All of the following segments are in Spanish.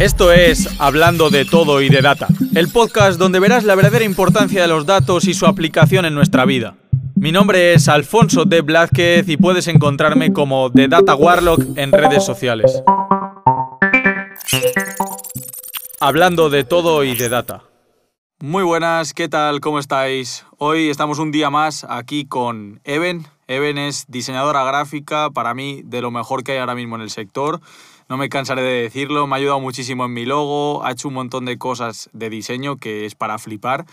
Esto es Hablando de todo y de data, el podcast donde verás la verdadera importancia de los datos y su aplicación en nuestra vida. Mi nombre es Alfonso de Blázquez y puedes encontrarme como The Data Warlock en redes sociales. Hablando de todo y de data. Muy buenas, ¿qué tal? ¿Cómo estáis? Hoy estamos un día más aquí con Eben. Eben es diseñadora gráfica, para mí de lo mejor que hay ahora mismo en el sector no me cansaré de decirlo, me ha ayudado muchísimo en mi logo, ha hecho un montón de cosas de diseño que es para flipar.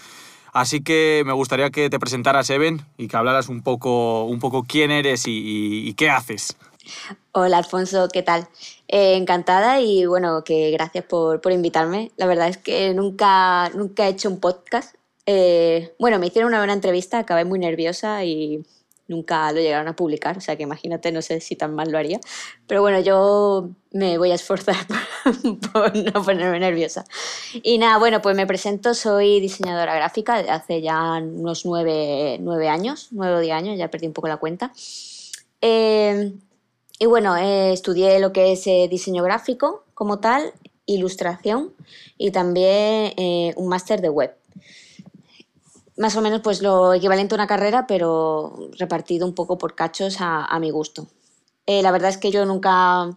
Así que me gustaría que te presentaras, Eben, y que hablaras un poco, un poco quién eres y, qué haces. Hola, Alfonso, ¿qué tal? Eh, encantada y bueno, que gracias por, por, invitarme. La verdad es que nunca, nunca he hecho un podcast. Eh, bueno, me hicieron una buena entrevista, acabé muy nerviosa y nunca lo llegaron a publicar, o sea que imagínate, no sé si tan mal lo haría. Pero bueno, yo me voy a esforzar por, no ponerme nerviosa. Y nada, bueno, pues me presento, soy diseñadora gráfica hace ya unos nueve, nueve años, nueve o diez años, ya perdí un poco la cuenta. Eh, y bueno, eh, estudié lo que es eh, diseño gráfico como tal, ilustración y también un máster de web más o menos pues lo equivalente a una carrera, pero repartido un poco por cachos a, mi gusto. Eh, la verdad es que yo nunca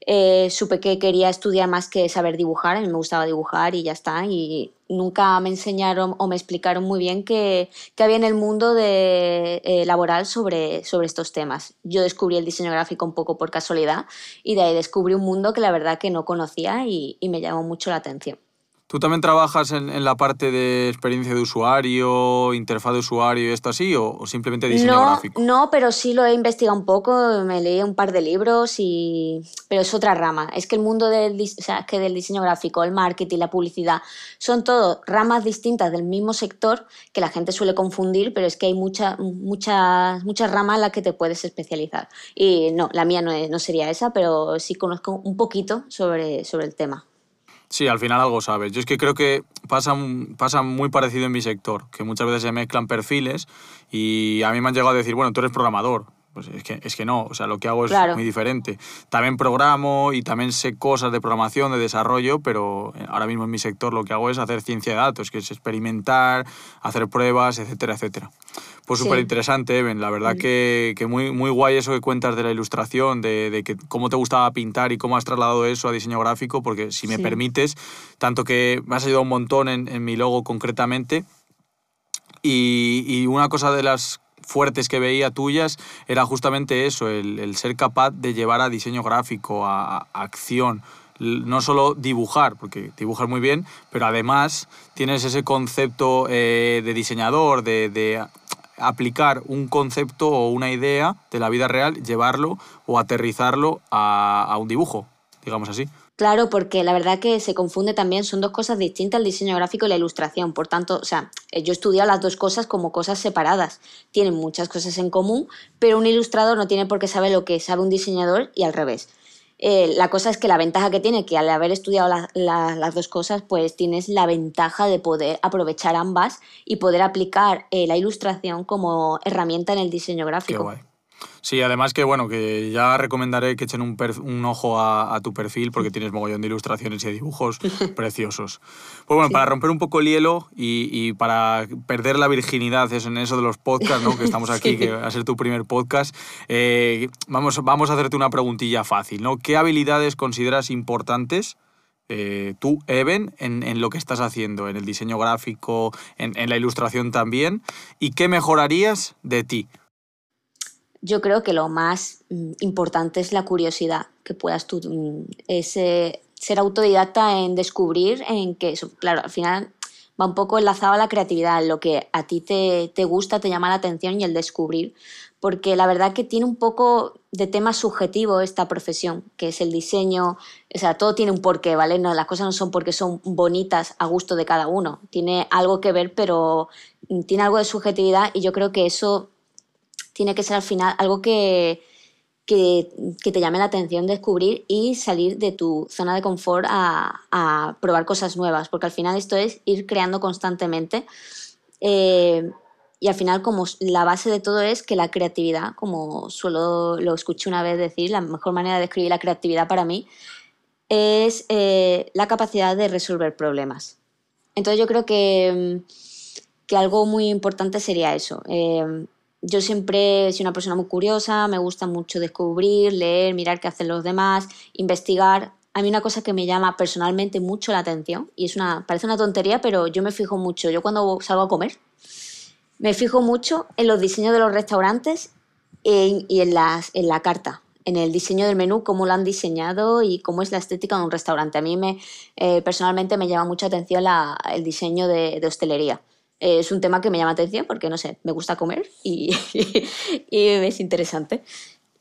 eh, supe que quería estudiar más que saber dibujar, a mí me gustaba dibujar y ya está, y nunca me enseñaron o me explicaron muy bien qué, había en el mundo de, eh, laboral sobre, sobre estos temas. Yo descubrí el diseño gráfico un poco por casualidad y de ahí descubrí un mundo que la verdad que no conocía y me llamó mucho la atención. ¿Tú también trabajas en, la parte de experiencia de usuario, interfaz de usuario y esto así, o, simplemente diseño no, gráfico? No, pero sí lo he investigado un poco, me leí un par de libros, y... pero es otra rama. Es que el mundo del, o sea, que del diseño gráfico, el marketing, la publicidad, son todo ramas distintas del mismo sector que la gente suele confundir, pero es que hay muchas muchas muchas ramas en las que te puedes especializar. Y no, la mía no, no sería esa, pero sí conozco un poquito sobre, sobre el tema. Sí, al final algo sabes. Yo es que creo que pasa, pasa muy parecido en mi sector, que muchas veces se mezclan perfiles y a mí me han llegado a decir, bueno, tú eres programador. Pues es que, es que no, o sea, lo que hago es muy diferente. También programo y también sé cosas de programación, de desarrollo, pero ahora mismo en mi sector lo que hago es hacer ciencia de datos, que es experimentar, hacer pruebas, etcétera, etcétera. Pues súper interesante, Eben. La verdad mm. que, que, muy, muy guay eso que cuentas de la ilustración, de, de, que cómo te gustaba pintar y cómo has trasladado eso a diseño gráfico, porque si me permites, tanto que me has ayudado un montón en, en mi logo concretamente. Y, y, una cosa de las fuertes que veía tuyas era justamente eso, el, ser capaz de llevar a diseño gráfico, a, acción no solo dibujar, porque dibujas muy bien, pero además tienes ese concepto eh, de diseñador, de, aplicar un concepto o una idea de la vida real, llevarlo o aterrizarlo a un dibujo, digamos así. Claro, porque la verdad que se confunde también, son dos cosas distintas el diseño gráfico y la ilustración. Por tanto, o sea, eh, yo he estudiado las dos cosas como cosas separadas. Tienen muchas cosas en común, pero un ilustrador no tiene por qué saber lo que sabe un diseñador y al revés. Eh, la cosa es que la ventaja que tiene, que al haber estudiado las dos cosas, pues tienes la ventaja de poder aprovechar ambas y poder aplicar eh, la ilustración como herramienta en el diseño gráfico. Sí, además que bueno, que ya recomendaré que echen un, un ojo a, tu perfil porque tienes mogollón de ilustraciones y dibujos preciosos. Pues bueno, para romper un poco el hielo y, y, para perder la virginidad eso, en eso de los podcasts, ¿no? que estamos aquí, que va a ser tu primer podcast, eh, vamos, vamos a hacerte una preguntilla fácil. ¿no? ¿Qué habilidades consideras importantes? Eh, tú, Eben, en, en, lo que estás haciendo, en el diseño gráfico, en, en la ilustración también, y qué mejorarías de ti yo creo que lo más mm, importante es la curiosidad, que puedas tú, mm, ese, ser autodidacta en descubrir, en que, claro, al final va un poco enlazado a la creatividad, lo que a ti te, te, gusta, te llama la atención y el descubrir, porque la verdad que tiene un poco de tema subjetivo esta profesión, que es el diseño, o sea, todo tiene un porqué, ¿vale? No, las cosas no son porque son bonitas a gusto de cada uno, tiene algo que ver, pero mm, tiene algo de subjetividad y yo creo que eso tiene que ser al final algo que, que, te llame la atención descubrir y salir de tu zona de confort a, probar cosas nuevas, porque al final esto es ir creando constantemente. Eh, y al final, como la base de todo es que la creatividad, como suelo lo escuché una vez decir, la mejor manera de describir la creatividad para mí es eh, la capacidad de resolver problemas. Entonces yo creo que, que algo muy importante sería eso. Eh, yo siempre soy una persona muy curiosa, me gusta mucho descubrir, leer, mirar qué hacen los demás, investigar. A mí una cosa que me llama personalmente mucho la atención, y es una, parece una tontería, pero yo me fijo mucho, yo cuando salgo a comer, me fijo mucho en los diseños de los restaurantes y en, las, en la carta, en el diseño del menú, cómo lo han diseñado y cómo es la estética de un restaurante. A mí me, eh, personalmente me llama mucha atención el diseño de, de hostelería es un tema que me llama atención porque, no sé, me gusta comer y, y es interesante.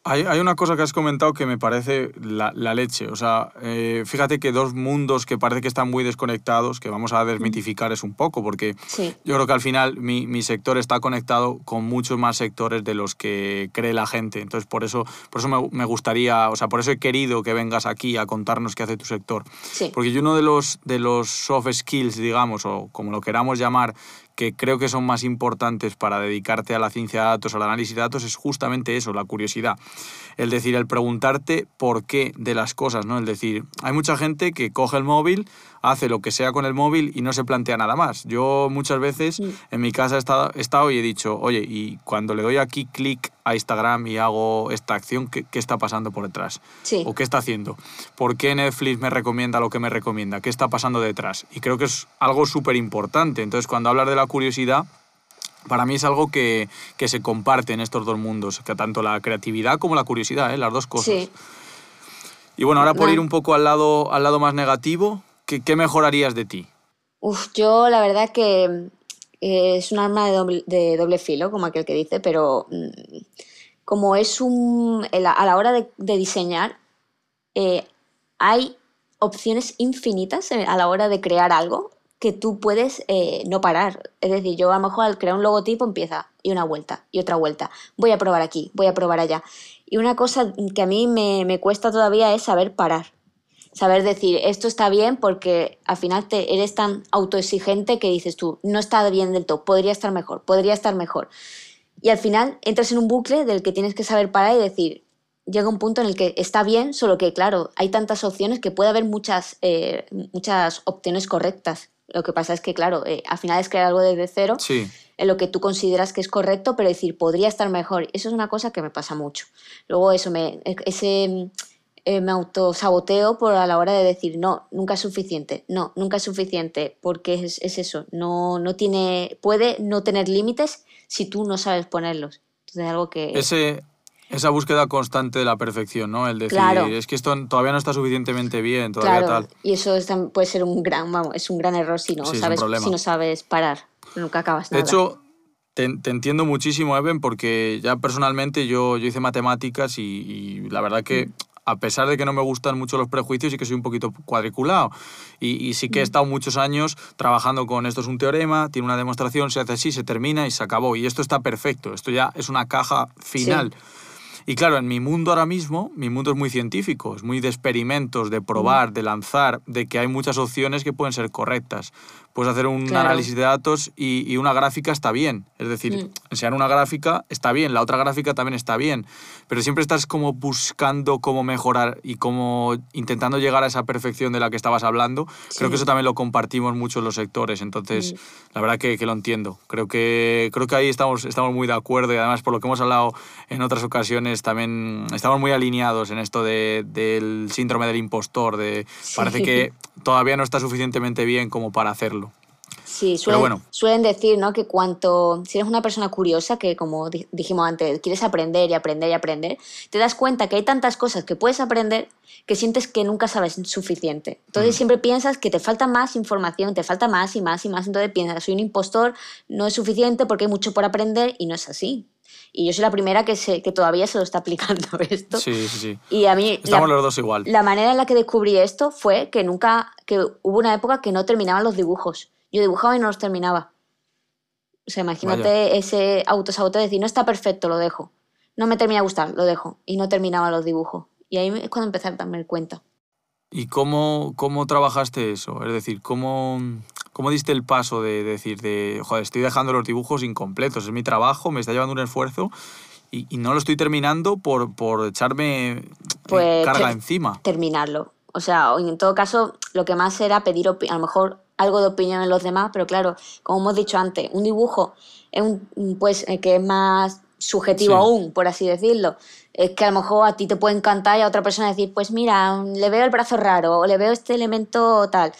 Hay, hay, una cosa que has comentado que me parece la, la leche. O sea, eh, fíjate que dos mundos que parece que están muy desconectados, que vamos a desmitificar es un poco, porque yo creo que al final mi, mi, sector está conectado con muchos más sectores de los que cree la gente. Entonces, por eso, por eso me, me gustaría, o sea, por eso he querido que vengas aquí a contarnos qué hace tu sector. Porque yo uno de los, de los soft skills, digamos, o como lo queramos llamar, que creo que son más importantes para dedicarte a la ciencia de datos, al análisis de datos, es justamente eso, la curiosidad. El decir, el preguntarte por qué de las cosas, ¿no? El decir, hay mucha gente que coge el móvil, hace lo que sea con el móvil y no se plantea nada más. Yo muchas veces en mi casa he estado, he estado, y he dicho, oye, y cuando le doy aquí clic a Instagram y hago esta acción, ¿qué, qué está pasando por detrás? ¿O qué está haciendo? ¿Por qué Netflix me recomienda lo que me recomienda? ¿Qué está pasando detrás? Y creo que es algo súper importante. Entonces, cuando hablas de la curiosidad, para mí es algo que, que, se comparte en estos dos mundos, que tanto la creatividad como la curiosidad, ¿eh? las dos cosas. Y bueno, ahora por ir un poco al lado, al lado más negativo, ¿qué, qué mejorarías de ti? Uf, yo la verdad que eh, es un arma de doble, filo, como aquel que dice, pero mm, como es un... a la hora de, de diseñar, eh, hay opciones infinitas a la hora de crear algo que tú puedes eh, no parar. Es decir, yo a lo mejor al crear un logotipo empieza y una vuelta y otra vuelta. Voy a probar aquí, voy a probar allá. Y una cosa que a mí me, me cuesta todavía es saber parar saber decir esto está bien porque al final te eres tan autoexigente que dices tú, no está bien del todo, podría estar mejor, podría estar mejor. Y al final entras en un bucle del que tienes que saber parar y decir, llega un punto en el que está bien, solo que claro, hay tantas opciones que puede haber muchas, eh, muchas opciones correctas. Lo que pasa es que, claro, eh, al final es crear algo desde cero, en lo que tú consideras que es correcto, pero decir, podría estar mejor. Eso es una cosa que me pasa mucho. Luego eso, me, ese eh, me autosaboteo por a la hora de decir, no, nunca es suficiente, no, nunca es suficiente, porque es, es eso, no, no tiene, puede no tener límites si tú no sabes ponerlos. Entonces, algo que... Ese, esa búsqueda constante de la perfección, ¿no? El decir, es que esto todavía no está suficientemente bien, todavía tal. Y eso puede ser un gran, vamos, es un gran error si no, sabes, si no sabes parar. Nunca acabas nada. De hecho, te, te, entiendo muchísimo, Eben, porque ya personalmente yo, yo hice matemáticas y, y la verdad que mm a pesar de que no me gustan mucho los prejuicios y que soy un poquito cuadriculado. Y, sí que he mm. estado muchos años trabajando con esto es un teorema, tiene una demostración, se hace así, se termina y se acabó. Y esto está perfecto, esto ya es una caja final. Y claro, en mi mundo ahora mismo, mi mundo es muy científico, es muy de experimentos, de probar, mm. de lanzar, de que hay muchas opciones que pueden ser correctas puedes hacer un análisis de datos y, una gráfica está bien. Es decir, mm. enseñar una gráfica está bien, la otra gráfica también está bien, pero siempre estás como buscando cómo mejorar y como intentando llegar a esa perfección de la que estabas hablando. Creo que eso también lo compartimos mucho en los sectores, entonces mm. la verdad que, que, lo entiendo. Creo que, creo que ahí estamos, estamos muy de acuerdo y además por lo que hemos hablado en otras ocasiones también estamos muy alineados en esto de, del síndrome del impostor, de parece que todavía no está suficientemente bien como para hacerlo. Sí, suelen, suelen decir ¿no? que cuanto, si eres una persona curiosa, que como dijimos antes, quieres aprender y aprender y aprender, te das cuenta que hay tantas cosas que puedes aprender que sientes que nunca sabes suficiente. Entonces mm. siempre piensas que te falta más información, te falta más y más y más, entonces piensas, soy un impostor, no es suficiente porque hay mucho por aprender y no es así. Y yo soy la primera que, que todavía se lo está aplicando esto. Sí, sí, sí. Y a mí... Estamos los dos igual. La manera en la que descubrí esto fue que nunca, que hubo una época que no terminaban los dibujos. Yo dibujaba y no los terminaba. O sea, imagínate ese autosaboteo de decir, no está perfecto, lo dejo. No me termina de gustar, lo dejo. Y no terminaba los dibujos. Y ahí es cuando empecé a darme cuenta. ¿Y cómo, cómo trabajaste eso? Es decir, ¿cómo, cómo diste el paso de, decir, de, joder, estoy dejando los dibujos incompletos, es mi trabajo, me está llevando un esfuerzo y, y no lo estoy terminando por, por echarme eh, pues, carga encima? Terminarlo. O sea, en todo caso, lo que más era pedir a lo mejor algo de opinión en los demás, pero claro, como hemos dicho antes, un dibujo es un, pues que es más subjetivo aún, por así decirlo. Es que a lo mejor a ti te puede encantar y a otra persona decir, pues mira, le veo el brazo raro o le veo este elemento tal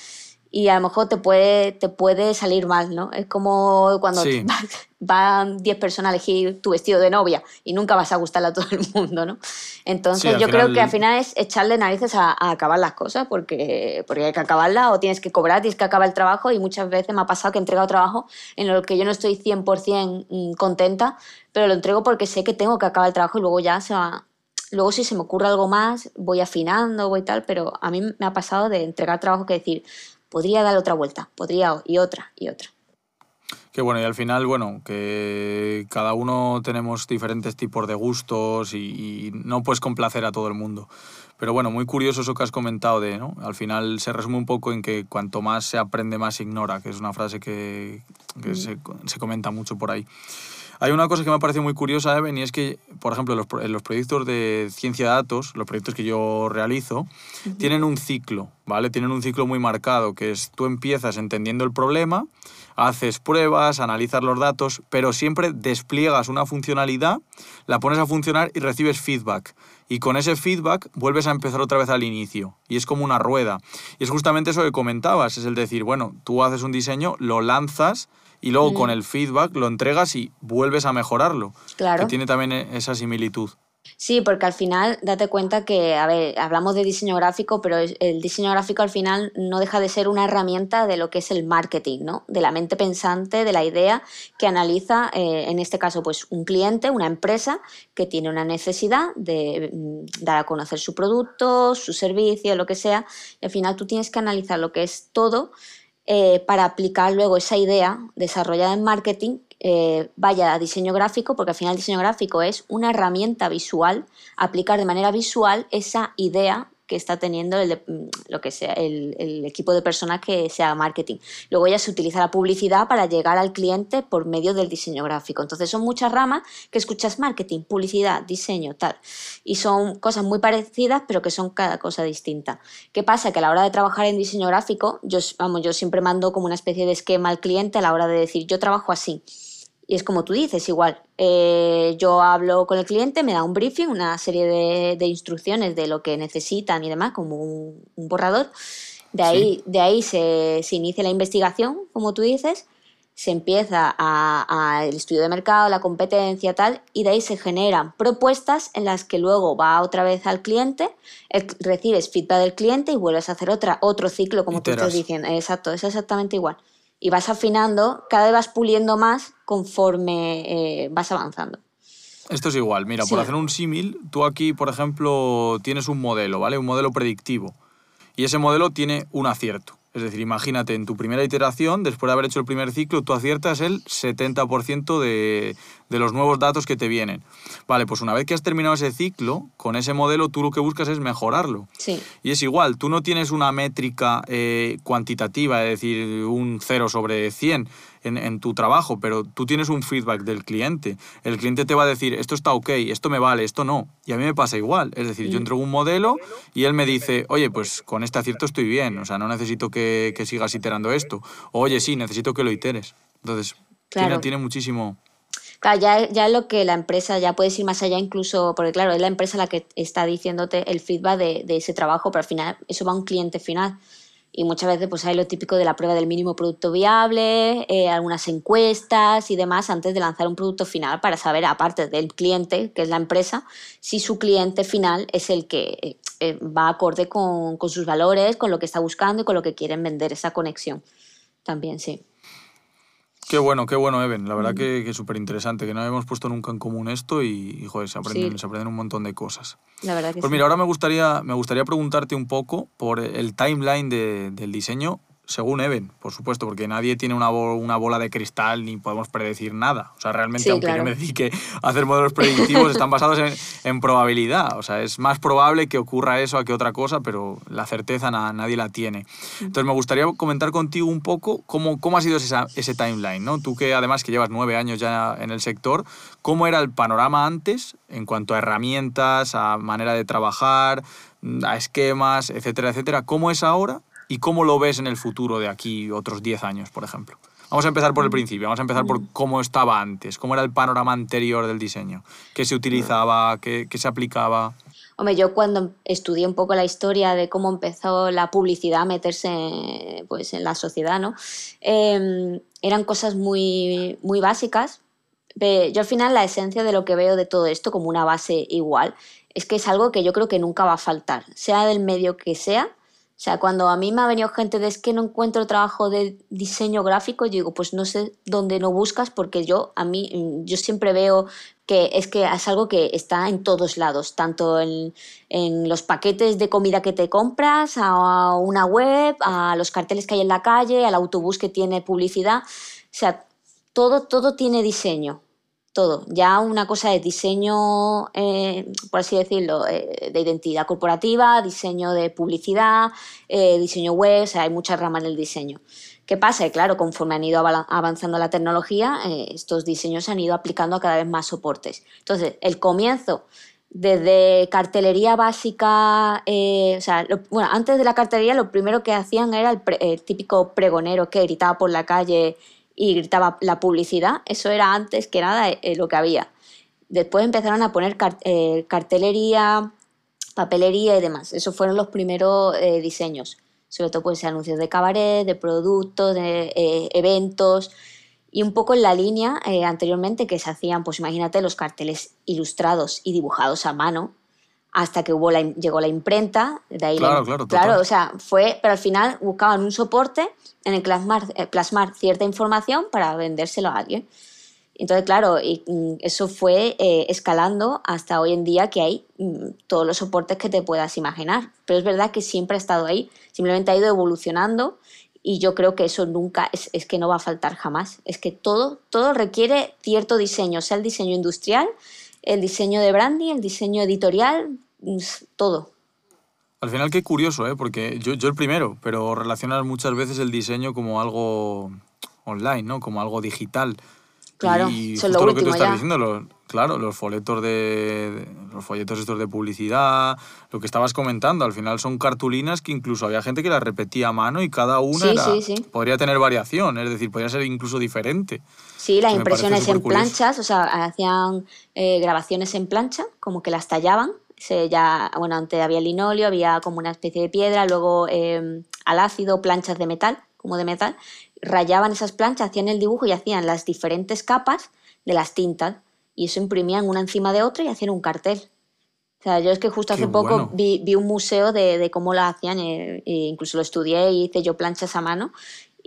y a lo mejor te puede, te puede salir mal, ¿no? Es como cuando van 10 personas a elegir tu vestido de novia y nunca vas a gustarle a todo el mundo, ¿no? Entonces yo creo que al final es echarle narices a, acabar las cosas porque, porque hay que acabarlas o tienes que cobrar, tienes que acabar el trabajo y muchas veces me ha pasado que he entregado trabajo en lo que yo no estoy 100% mm, contenta, pero lo entrego porque sé que tengo que acabar el trabajo y luego ya se va, Luego si se me ocurre algo más, voy afinando, voy tal, pero a mí me ha pasado de entregar trabajo que decir, podría dar otra vuelta, podría y otra y otra. Qué bueno, y al final, bueno, que cada uno tenemos diferentes tipos de gustos y, no puedes complacer a todo el mundo. Pero bueno, muy curioso eso que has comentado de, ¿no? Al final se resume un poco en que cuanto más se aprende, más se ignora, que es una frase que, que mm. se, se, comenta mucho por ahí. Hay una cosa que me ha parecido muy curiosa, Eben, y es que, por ejemplo, los, los proyectos de ciencia de datos, los proyectos que yo realizo, tienen un ciclo, ¿vale? Tienen un ciclo muy marcado, que es tú empiezas entendiendo el problema, haces pruebas, analizas los datos, pero siempre despliegas una funcionalidad, la pones a funcionar y recibes feedback. Y con ese feedback vuelves a empezar otra vez al inicio. Y es como una rueda. Y es justamente eso que comentabas, es el decir, bueno, tú haces un diseño, lo lanzas, y luego con el feedback lo entregas y vuelves a mejorarlo. Claro. Que tiene también e-, esa similitud. Sí, porque al final date cuenta que, a ver, hablamos de diseño gráfico, pero el diseño gráfico al final no deja de ser una herramienta de lo que es el marketing, ¿no? De la mente pensante, de la idea que analiza, eh, en este caso, pues un cliente, una empresa que tiene una necesidad de mm, dar a conocer su producto, su servicio, lo que sea. Y al final tú tienes que analizar lo que es todo eh, para aplicar luego esa idea desarrollada en marketing eh, vaya a diseño gráfico, porque al final el diseño gráfico es una herramienta visual, aplicar de manera visual esa idea que está teniendo el, mm, lo que sea, el, equipo de personas que sea marketing. Luego ya se utiliza la publicidad para llegar al cliente por medio del diseño gráfico. Entonces son muchas ramas que escuchas marketing, publicidad, diseño, tal. Y son cosas muy parecidas, pero que son cada cosa distinta. ¿Qué pasa? Que a la hora de trabajar en diseño gráfico, yo, vamos, yo siempre mando como una especie de esquema al cliente a la hora de decir, yo trabajo así. Y es como tú dices, igual, eh, yo hablo con el cliente, me da un briefing, una serie de, instrucciones de lo que necesitan y demás, como un, borrador. De ahí, de ahí se, inicia la investigación, como tú dices, se empieza al estudio de mercado, la competencia, tal, y de ahí se generan propuestas en las que luego va otra vez al cliente, recibes feedback del cliente y vuelves a hacer otra, otro ciclo, como tú estás diciendo. Exacto, es exactamente igual y vas afinando, cada vez vas puliendo más conforme eh, vas avanzando. Esto es igual, mira, por hacer un símil, tú aquí, por ejemplo, tienes un modelo, ¿vale? Un modelo predictivo. Y ese modelo tiene un acierto. Es decir, imagínate, en tu primera iteración, después de haber hecho el primer ciclo, tú aciertas el 70% de, de los nuevos datos que te vienen. Vale, pues una vez que has terminado ese ciclo, con ese modelo tú lo que buscas es mejorarlo. Sí. Y es igual, tú no tienes una métrica eh, cuantitativa, es decir, un 0 sobre 100 en, en, tu trabajo, pero tú tienes un feedback del cliente. El cliente te va a decir, esto está ok, esto me vale, esto no. Y a mí me pasa igual. Es decir, yo entrego un modelo y él me dice, oye, pues con este acierto estoy bien, o sea, no necesito que, que sigas iterando esto. O, oye, sí, necesito que lo iteres. Entonces, tiene, tiene muchísimo ya, ya lo que la empresa, ya puedes ir más allá incluso, porque claro, es la empresa la que está diciéndote el feedback de, de ese trabajo, pero al final eso va a un cliente final. Y muchas veces pues hay lo típico de la prueba del mínimo producto viable, eh, algunas encuestas y demás antes de lanzar un producto final para saber, aparte del cliente, que es la empresa, si su cliente final es el que eh, eh, va acorde con, con sus valores, con lo que está buscando y con lo que quieren vender, esa conexión. También, sí. Qué bueno, qué bueno, Eben. La verdad que, es súper interesante, que no habíamos puesto nunca en común esto y, joder, se aprenden, se aprenden un montón de cosas. La verdad que Pues mira, ahora me gustaría, me gustaría preguntarte un poco por el timeline de, del diseño según Even, por supuesto, porque nadie tiene una, una bola de cristal ni podemos predecir nada. O sea, realmente, aunque yo me dedique a hacer modelos predictivos, están basados en, en, probabilidad. O sea, es más probable que ocurra eso a que otra cosa, pero la certeza nadie la tiene. Entonces, me gustaría comentar contigo un poco cómo, cómo ha sido esa, ese timeline, ¿no? Tú que además que llevas nueve años ya en el sector, ¿cómo era el panorama antes en cuanto a herramientas, a manera de trabajar, a esquemas, etcétera, etcétera? ¿Cómo es ahora? Y cómo lo ves en el futuro de aquí otros 10 años, por ejemplo. Vamos a empezar por el principio, vamos a empezar por cómo estaba antes, cómo era el panorama anterior del diseño, qué se utilizaba, qué, qué se aplicaba. Hombre, yo cuando estudié un poco la historia de cómo empezó la publicidad a meterse pues, en la sociedad, ¿no? Em, eran cosas muy, muy básicas. Yo al final la esencia de lo que veo de todo esto como una base igual es que es algo que yo creo que nunca va a faltar, sea del medio que sea, o sea, cuando a mí me ha venido gente de es que no encuentro trabajo de diseño gráfico, yo digo, pues no sé dónde no buscas porque yo a mí mm, yo siempre veo que es que es algo que está en todos lados, tanto en, en los paquetes de comida que te compras, a una web, a los carteles que hay en la calle, al autobús que tiene publicidad. O sea, todo, todo tiene diseño todo. Ya una cosa de diseño, eh, por así decirlo, eh, de identidad corporativa, diseño de publicidad, eh, diseño web, o sea, hay muchas ramas en el diseño. ¿Qué pasa? claro, conforme han ido avanzando la tecnología, estos diseños se han ido aplicando a cada vez más soportes. Entonces, el comienzo, desde cartelería básica, o sea, bueno, antes de la cartelería lo primero que hacían era el, el típico pregonero que gritaba por la calle y gritaba la publicidad, eso era antes que nada eh, lo que había. Después empezaron a poner eh, cartelería, papelería y demás. Esos fueron los primeros eh, diseños. Sobre todo pues anuncios de cabaret, de productos, de eventos y un poco en la línea anteriormente que se hacían, pues imagínate los carteles ilustrados y dibujados a mano, hasta que hubo la, llegó la imprenta. De ahí claro, claro, claro. o sea, fue, pero al final buscaban un soporte en el plasmar, eh, plasmar cierta información para vendérselo a alguien. Entonces, claro, y, mm, eso fue eh, escalando hasta hoy en día que hay mm, todos los soportes que te puedas imaginar. Pero es verdad que siempre ha estado ahí, simplemente ha ido evolucionando y yo creo que eso nunca, es, es que no va a faltar jamás. Es que todo, todo requiere cierto diseño, sea el diseño industrial, el diseño de branding, el diseño editorial, todo. Al final qué curioso, ¿eh? porque yo, yo el primero, pero relacionar muchas veces el diseño como algo online, ¿no? como algo digital. Claro, y eso lo, que tú estás diciendo, los, claro, los folletos de, los folletos estos de publicidad, lo que estabas comentando, al final son cartulinas que incluso había gente que las repetía a mano y cada una podría tener variación, es decir, podría ser incluso diferente. Sí, las impresiones en planchas, o sea, hacían eh, grabaciones en plancha, como que las tallaban. Se ya, bueno, antes había linóleo, había como una especie de piedra, luego eh, al ácido, planchas de metal, como de metal. Rayaban esas planchas, hacían el dibujo y hacían las diferentes capas de las tintas. Y eso imprimían una encima de otra y hacían un cartel. O sea, yo es que justo hace poco vi, vi, un museo de, de cómo la hacían, e, incluso lo estudié y hice yo planchas a mano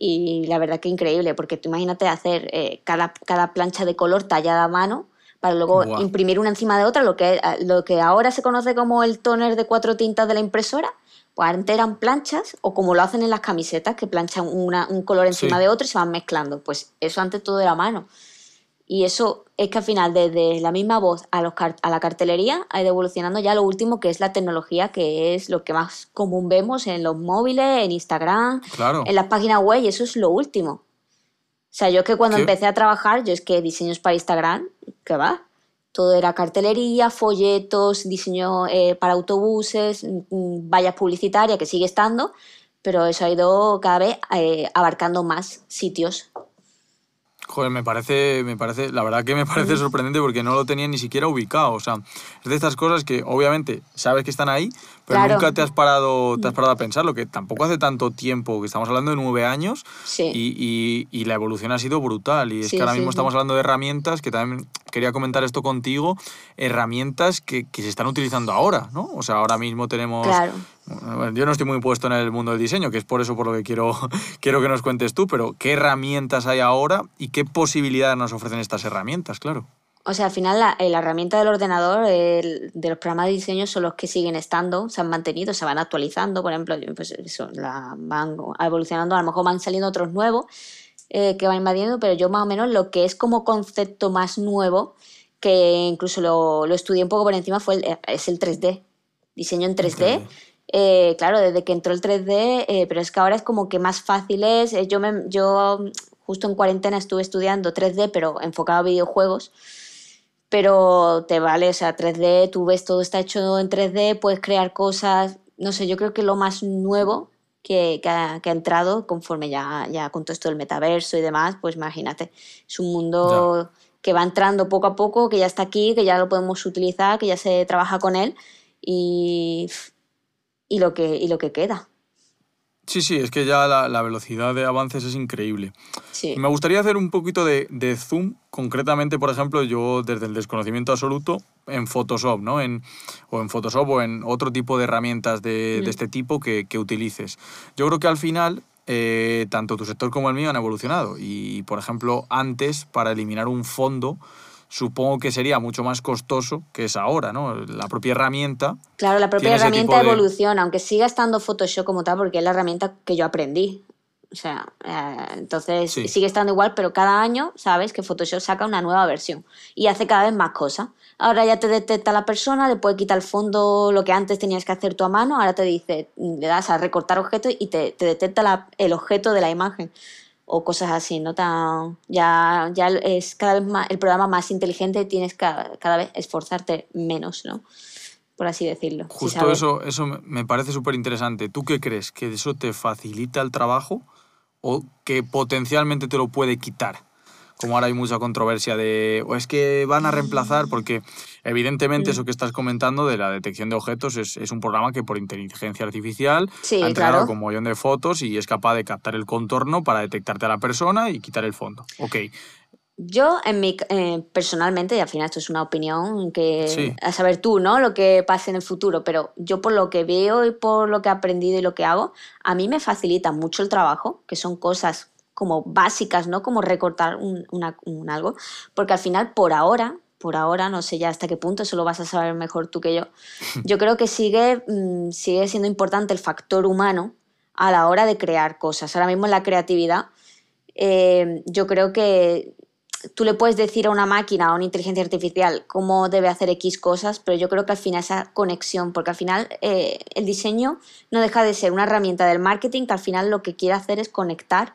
y la verdad que increíble, porque tú imagínate hacer eh, cada, cada, plancha de color tallada a mano para luego imprimir una encima de otra, lo que, lo que ahora se conoce como el toner de cuatro tintas de la impresora, pues antes eran planchas o como lo hacen en las camisetas, que planchan una, un color encima de otro y se van mezclando. Pues eso antes todo era a mano. Y eso es que al final, desde la misma voz a, los, a la cartelería, ha ido evolucionando ya lo último, que es la tecnología, que es lo que más común vemos en los móviles, en Instagram, en las páginas web, y eso es lo último. O sea, yo que cuando empecé a trabajar, yo es que diseños para Instagram, ¿qué va? Todo era cartelería, folletos, diseño eh, para autobuses, mm, mm, vallas publicitarias, que sigue estando, pero eso ha ido cada vez eh, abarcando más sitios. Joder, me parece, me parece, la verdad que me parece sorprendente porque no lo tenía ni siquiera ubicado. O sea, es de estas cosas que obviamente sabes que están ahí, pero nunca te has, parado, te has parado a pensarlo, que tampoco hace tanto tiempo, que estamos hablando de nueve años y, y, la evolución ha sido brutal. Y es que ahora mismo estamos hablando de herramientas, que también quería comentar esto contigo, herramientas que, que, se están utilizando ahora, ¿no? O sea, ahora mismo tenemos... Claro. Yo no estoy muy puesto en el mundo del diseño, que es por eso por lo que quiero, quiero que nos cuentes tú, pero ¿qué herramientas hay ahora y qué posibilidades nos ofrecen estas herramientas, claro? O sea, al final la, eh, la herramienta del ordenador, de los programas de diseño son los que siguen estando, se han mantenido, se van actualizando, por ejemplo, pues eso, la, van evolucionando, a lo mejor van saliendo otros nuevos eh, que van invadiendo, pero yo más o menos lo que es como concepto más nuevo, que incluso lo, lo estudié un poco por encima, fue el, es el 3D, diseño en 3D. Eh, claro, desde que entró el 3D, eh, pero es que ahora es como que más fácil es. Eh, yo, me, yo justo en cuarentena estuve estudiando 3D, pero enfocado a videojuegos. Pero te vale, o sea, 3D, tú ves todo está hecho en 3D, puedes crear cosas. No sé, yo creo que lo más nuevo que, que, ha, que ha, entrado conforme ya, ya con todo esto del metaverso y demás, pues imagínate, es un mundo ya. que va entrando poco a poco, que ya está aquí, que ya lo podemos utilizar, que ya se trabaja con él y y lo que, y lo que queda. Sí, sí, es que ya la, la velocidad de avances es increíble. Sí. Me gustaría hacer un poquito de, de, zoom, concretamente, por ejemplo, yo desde el desconocimiento absoluto en Photoshop, ¿no? En, o en Photoshop o en otro tipo de herramientas de, mm. de este tipo que, que, utilices. Yo creo que al final, eh, tanto tu sector como el mío han evolucionado. Y, por ejemplo, antes, para eliminar un fondo, supongo que sería mucho más costoso que es ahora, ¿no? La propia herramienta. Claro, la propia herramienta evoluciona, de... aunque siga estando Photoshop como tal, porque es la herramienta que yo aprendí. O sea, eh, entonces sí. sigue estando igual, pero cada año sabes que Photoshop saca una nueva versión y hace cada vez más cosas. Ahora ya te detecta la persona, le puede quitar el fondo, lo que antes tenías que hacer tú a mano, ahora te dice, le das a recortar objeto y te, te detecta la, el objeto de la imagen o cosas así, ¿no? Tan, ya, ya es cada vez más, el programa más inteligente, tienes que cada vez esforzarte menos, ¿no? Por así decirlo. Justo si eso, eso me parece súper interesante. ¿Tú qué crees? ¿Que eso te facilita el trabajo o que potencialmente te lo puede quitar? Como ahora hay mucha controversia de, o es que van a reemplazar, porque evidentemente mm. eso que estás comentando de la detección de objetos es, es un programa que por inteligencia artificial sí, ha entrenado claro. con un millón de fotos y es capaz de captar el contorno para detectarte a la persona y quitar el fondo. Ok. Yo, en mi, eh, personalmente, y al final esto es una opinión que sí. a saber tú, ¿no? Lo que pase en el futuro, pero yo por lo que veo y por lo que he aprendido y lo que hago, a mí me facilita mucho el trabajo, que son cosas como básicas, ¿no? Como recortar un, una, un algo, porque al final, por ahora, por ahora, no sé ya hasta qué punto, eso lo vas a saber mejor tú que yo, yo creo que sigue, mmm, sigue siendo importante el factor humano a la hora de crear cosas. Ahora mismo en la creatividad, eh, yo creo que tú le puedes decir a una máquina, a una inteligencia artificial, cómo debe hacer X cosas, pero yo creo que al final esa conexión, porque al final eh, el diseño no deja de ser una herramienta del marketing que al final lo que quiere hacer es conectar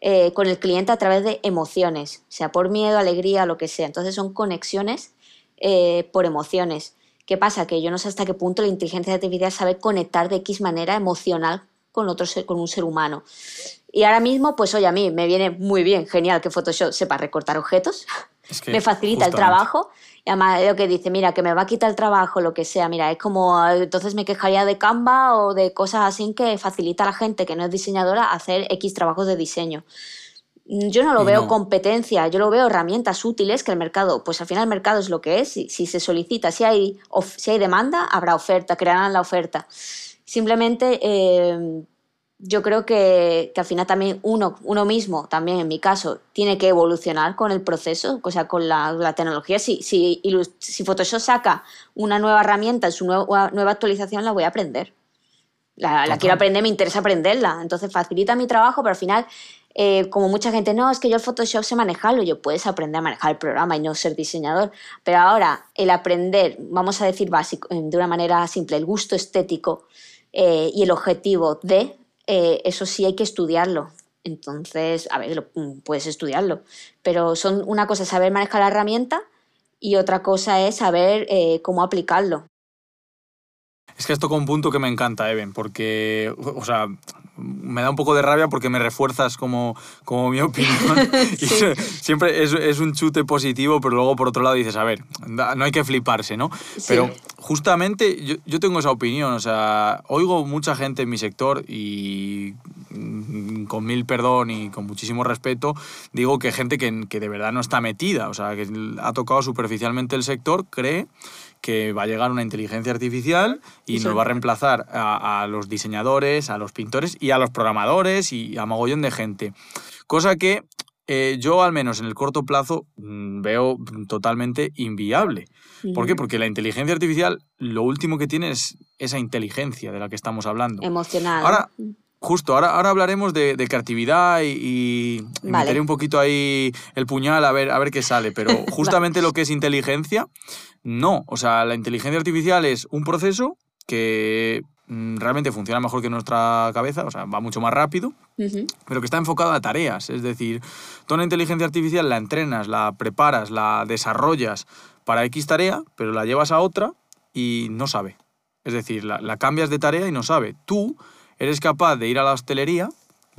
eh, con el cliente a través de emociones, sea por miedo, alegría, lo que sea. Entonces son conexiones eh, por emociones. ¿Qué pasa? Que yo no sé hasta qué punto la inteligencia artificial sabe conectar de X manera emocional con, otro ser, con un ser humano. Y ahora mismo, pues oye, a mí me viene muy bien, genial que Photoshop sepa recortar objetos, es que me facilita justamente. el trabajo. Y además lo que dice, mira, que me va a quitar el trabajo, lo que sea, mira, es como, entonces me quejaría de Canva o de cosas así que facilita a la gente que no es diseñadora hacer X trabajos de diseño. Yo no lo veo no. competencia, yo lo veo herramientas útiles que el mercado, pues al final el mercado es lo que es, si, si se solicita, si hay, si hay demanda, habrá oferta, crearán la oferta. Simplemente eh, yo creo que, que, al final también uno, uno mismo, también en mi caso, tiene que evolucionar con el proceso, o sea, con la, la tecnología. Si, si, si, Photoshop saca una nueva herramienta, su nueva, nueva actualización, la voy a aprender. La, la quiero aprender, me interesa aprenderla. Entonces facilita mi trabajo, pero al final, eh, como mucha gente, no, es que yo el Photoshop sé manejarlo, yo puedes aprender a manejar el programa y no ser diseñador. Pero ahora, el aprender, vamos a decir básico, de una manera simple, el gusto estético eh, y el objetivo de eh, eso sí hay que estudiarlo. Entonces, a ver, lo, mm, puedes estudiarlo, pero son una cosa es saber manejar la herramienta y otra cosa es saber eh, cómo aplicarlo. Es que esto con un punto que me encanta, Even, porque, o sea, me da un poco de rabia porque me refuerzas como, como mi opinión. sí. siempre es, es, un chute positivo, pero luego por otro lado dices, a ver, no hay que fliparse, ¿no? Sí. Pero justamente yo, yo, tengo esa opinión, o sea, oigo mucha gente en mi sector y mm, con mil perdón y con muchísimo respeto, digo que gente que, que de verdad no está metida, o sea, que ha tocado superficialmente el sector, cree que va a llegar una inteligencia artificial y nos va a reemplazar a, a, los diseñadores, a los pintores y a los programadores y a mogollón de gente. Cosa que eh, yo al menos en el corto plazo mm, veo totalmente inviable. ¿Por qué? Porque la inteligencia artificial lo último que tiene es esa inteligencia de la que estamos hablando. Emocional. Ahora, justo, ahora, ahora hablaremos de, creatividad y, meteré un poquito ahí el puñal a ver, a ver qué sale, pero justamente lo que es inteligencia, no. O sea, la inteligencia artificial es un proceso que Mm, realmente funciona mejor que nuestra cabeza, o sea, va mucho más rápido, pero que está enfocado a tareas. Es decir, toda una inteligencia artificial la entrenas, la preparas, la desarrollas para X tarea, pero la llevas a otra y no sabe. Es decir, la, la cambias de tarea y no sabe. Tú eres capaz de ir a la hostelería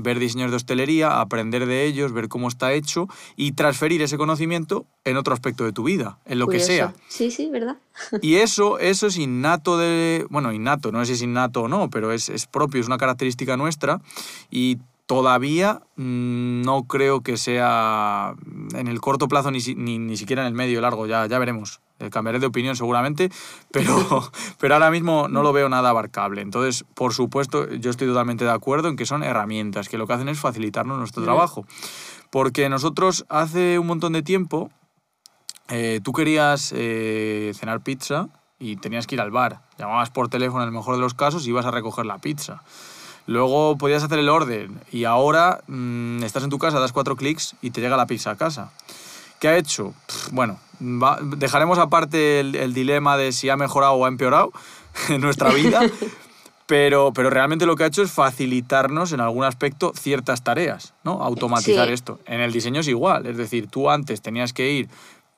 ver diseños de hostelería, aprender de ellos, ver cómo está hecho y transferir ese conocimiento en otro aspecto de tu vida, en lo que sea. Sí, sí, ¿verdad? Y eso, eso es innato de... Bueno, innato, no sé si es innato o no, pero es, es propio, es una característica nuestra y todavía mm, no creo que sea en el corto plazo ni, ni, ni siquiera en el medio largo, ya, ya veremos. Eh, cambiaré de opinión seguramente, pero, pero ahora mismo no lo veo nada abarcable. Entonces, por supuesto, yo estoy totalmente de acuerdo en que son herramientas, que lo que hacen es facilitarnos nuestro trabajo. Porque nosotros hace un montón de tiempo, eh, tú querías eh, cenar pizza y tenías que ir al bar. Llamabas por teléfono en el mejor de los casos y ibas a recoger la pizza. Luego podías hacer el orden y ahora mm, estás en tu casa, das cuatro clics y te llega la pizza a casa. ¿Qué ha hecho? Bueno, dejaremos aparte el, dilema de si ha mejorado o ha empeorado en nuestra vida, pero, pero realmente lo que ha hecho es facilitarnos en algún aspecto ciertas tareas, ¿no? Automatizar esto. En el diseño es igual, es decir, tú antes tenías que ir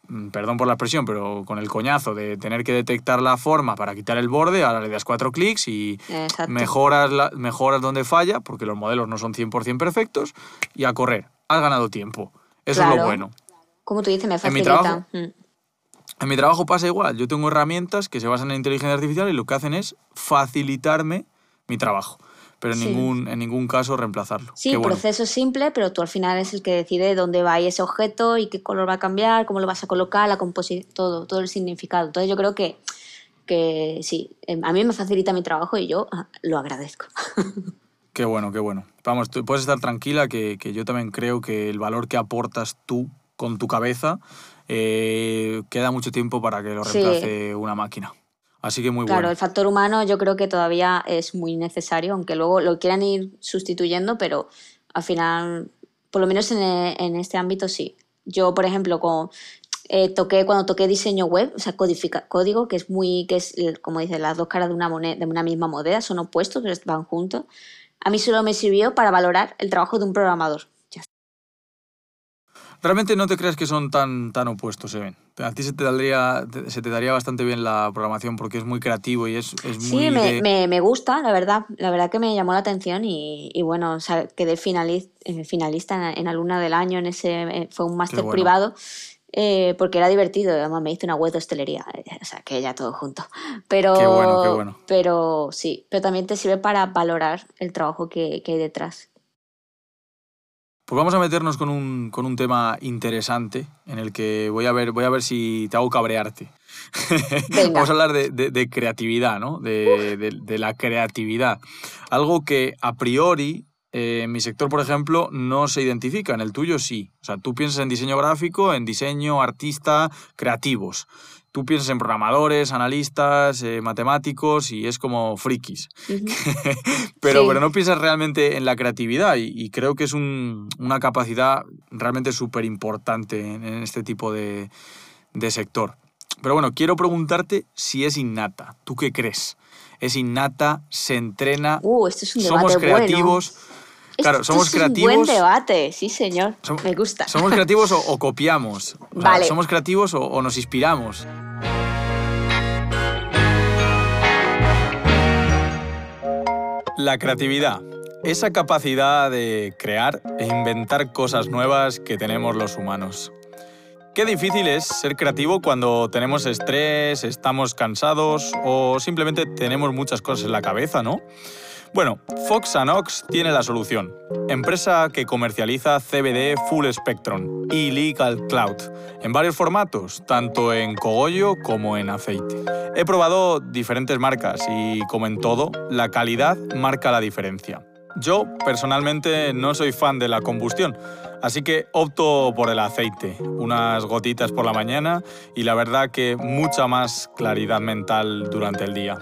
mm, perdón por la expresión, pero con el coñazo de tener que detectar la forma para quitar el borde, ahora le das cuatro clics y mejoras, la, mejoras donde falla, porque los modelos no son 100% perfectos, y a correr. Has ganado tiempo. Eso es lo bueno. Como tú dices, me facilita. Mm. En mi, trabajo, pasa igual. Yo tengo herramientas que se basan en inteligencia artificial y lo que hacen es facilitarme mi trabajo pero en, ningún, en ningún caso reemplazarlo. Sí, proceso simple, pero tú al final es el que decide dónde va ese objeto y qué color va a cambiar, cómo lo vas a colocar, la composición, todo, todo el significado. Entonces yo creo que, que sí, em, a mí me facilita mi trabajo y yo ah, lo agradezco. Qué bueno, qué bueno. Vamos, tú puedes estar tranquila que, que yo también creo que el valor que aportas tú con tu cabeza, eh, queda mucho tiempo para que lo reemplace una máquina. Así que muy bueno. Claro, el factor humano yo creo que todavía es muy necesario, aunque luego lo quieran ir sustituyendo, pero al final, por lo menos en, este ámbito sí. Yo, por ejemplo, con, eh, toqué, cuando toqué diseño web, o sea, codifica, código, que es muy, que es, como dice, las dos caras de una, moneda, de una misma moneda, son opuestos, pero van juntos. A mí solo me sirvió para valorar el trabajo de un programador. Realmente no te creas que son tan, tan opuestos, se ven. A ti se te, daría, se te daría bastante bien la programación porque es muy creativo y es, es muy... Sí, me, me, gusta, la verdad. La verdad que me llamó la atención y, y bueno, o sea, quedé finalista, eh, finalista en, alumna del año, en ese eh, fue un máster privado. Eh, porque era divertido, además me hice una web de hostelería, o sea, que ya todo junto. Pero, qué bueno, qué bueno. Pero sí, pero también te sirve para valorar el trabajo que, que hay detrás. Pues vamos a meternos con un, con un, tema interesante en el que voy a ver, voy a ver si te hago cabrearte. vamos a hablar de, de, creatividad, ¿no? De, de, la creatividad. Algo que a priori eh, en mi sector, por ejemplo, no se identifica, en el tuyo sí. O sea, tú piensas en diseño gráfico, en diseño, artista, creativos tú piensas en programadores, analistas, eh, matemáticos y es como frikis. pero, pero no piensas realmente en la creatividad y, creo que es una capacidad realmente súper importante en, este tipo de, sector. Pero bueno, quiero preguntarte si es innata. ¿Tú qué crees? ¿Es innata? ¿Se entrena? Uh, este es un ¿Somos creativos? Claro, somos es creativos. Un buen debate, sí, señor. Me gusta. ¿Somos creativos o, copiamos? vale. ¿Somos creativos o, nos inspiramos? La creatividad. Esa capacidad de crear e inventar cosas nuevas que tenemos los humanos. Qué difícil es ser creativo cuando tenemos estrés, estamos cansados o simplemente tenemos muchas cosas en la cabeza, ¿no? Bueno, Fox Anox tiene la solución. Empresa que comercializa CBD Full Spectrum y Legal Cloud en varios formatos, tanto en cogollo como en aceite. He probado diferentes marcas y, como en todo, la calidad marca la diferencia. Yo personalmente no soy fan de la combustión, así que opto por el aceite, unas gotitas por la mañana y la verdad que mucha más claridad mental durante el día.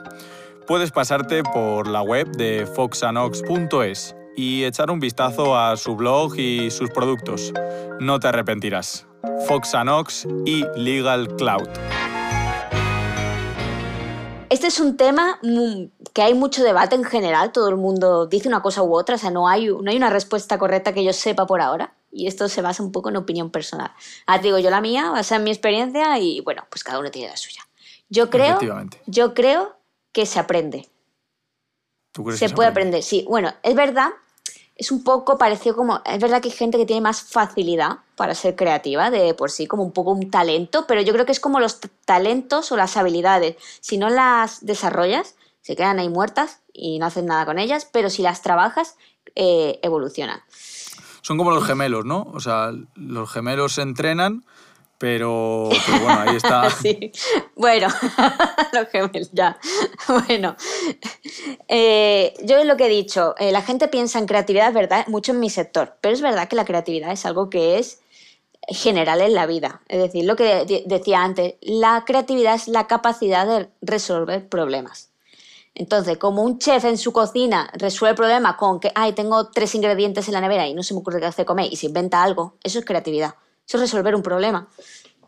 Puedes pasarte por la web de foxanox.es y echar un vistazo a su blog y sus productos. No te arrepentirás. Foxanox y Legal Cloud. Este es un tema que hay mucho debate en general, todo el mundo dice una cosa u otra, o sea, no hay, no hay una respuesta correcta que yo sepa por ahora. Y esto se basa un poco en opinión personal. Ahora digo yo la mía, basa en mi experiencia y bueno, pues cada uno tiene la suya. Yo creo, yo creo que se aprende. ¿Tú crees se, que se puede aprende? aprender, sí. Bueno, es verdad es un poco parecido como, es verdad que hay gente que tiene más facilidad para ser creativa, de por sí, como un poco un talento, pero yo creo que es como los talentos o las habilidades. Si no las desarrollas, se quedan ahí muertas y no haces nada con ellas, pero si las trabajas, eh, evolucionan. Son como los gemelos, ¿no? O sea, los gemelos se entrenan, pero, bueno, ahí está. sí. Bueno, los gemelos, ya. Bueno, eh, yo lo que he dicho, eh, la gente piensa en creatividad, verdad, mucho en mi sector, pero es verdad que la creatividad es algo que es general en la vida. Es decir, lo que de- decía antes, la creatividad es la capacidad de resolver problemas. Entonces, como un chef en su cocina resuelve problemas con que, ay, tengo tres ingredientes en la nevera y no se me ocurre qué hacer comer y se inventa algo, eso es creatividad. Eso es resolver un problema.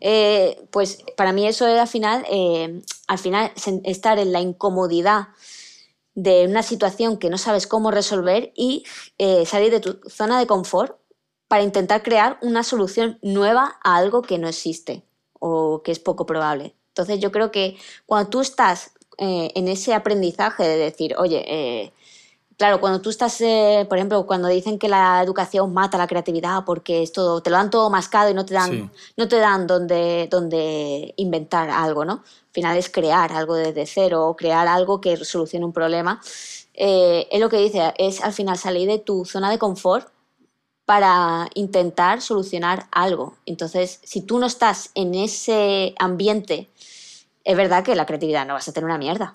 Eh, pues para mí eso es al final, eh, al final estar en la incomodidad de una situación que no sabes cómo resolver y eh, salir de tu zona de confort para intentar crear una solución nueva a algo que no existe o que es poco probable. Entonces yo creo que cuando tú estás en ese aprendizaje de decir, oye, claro, cuando tú estás, eh, por ejemplo, cuando dicen que la educación mata la creatividad porque es todo, te lo dan todo mascado y no te dan, Sí. no te dan donde, donde inventar algo, ¿no? Al final es crear algo desde cero o crear algo que solucione un problema. Eh, es lo que dice, es al final salir de tu zona de confort para intentar solucionar algo. Entonces, si tú no estás en ese ambiente, es verdad que la creatividad no vas a tener una mierda.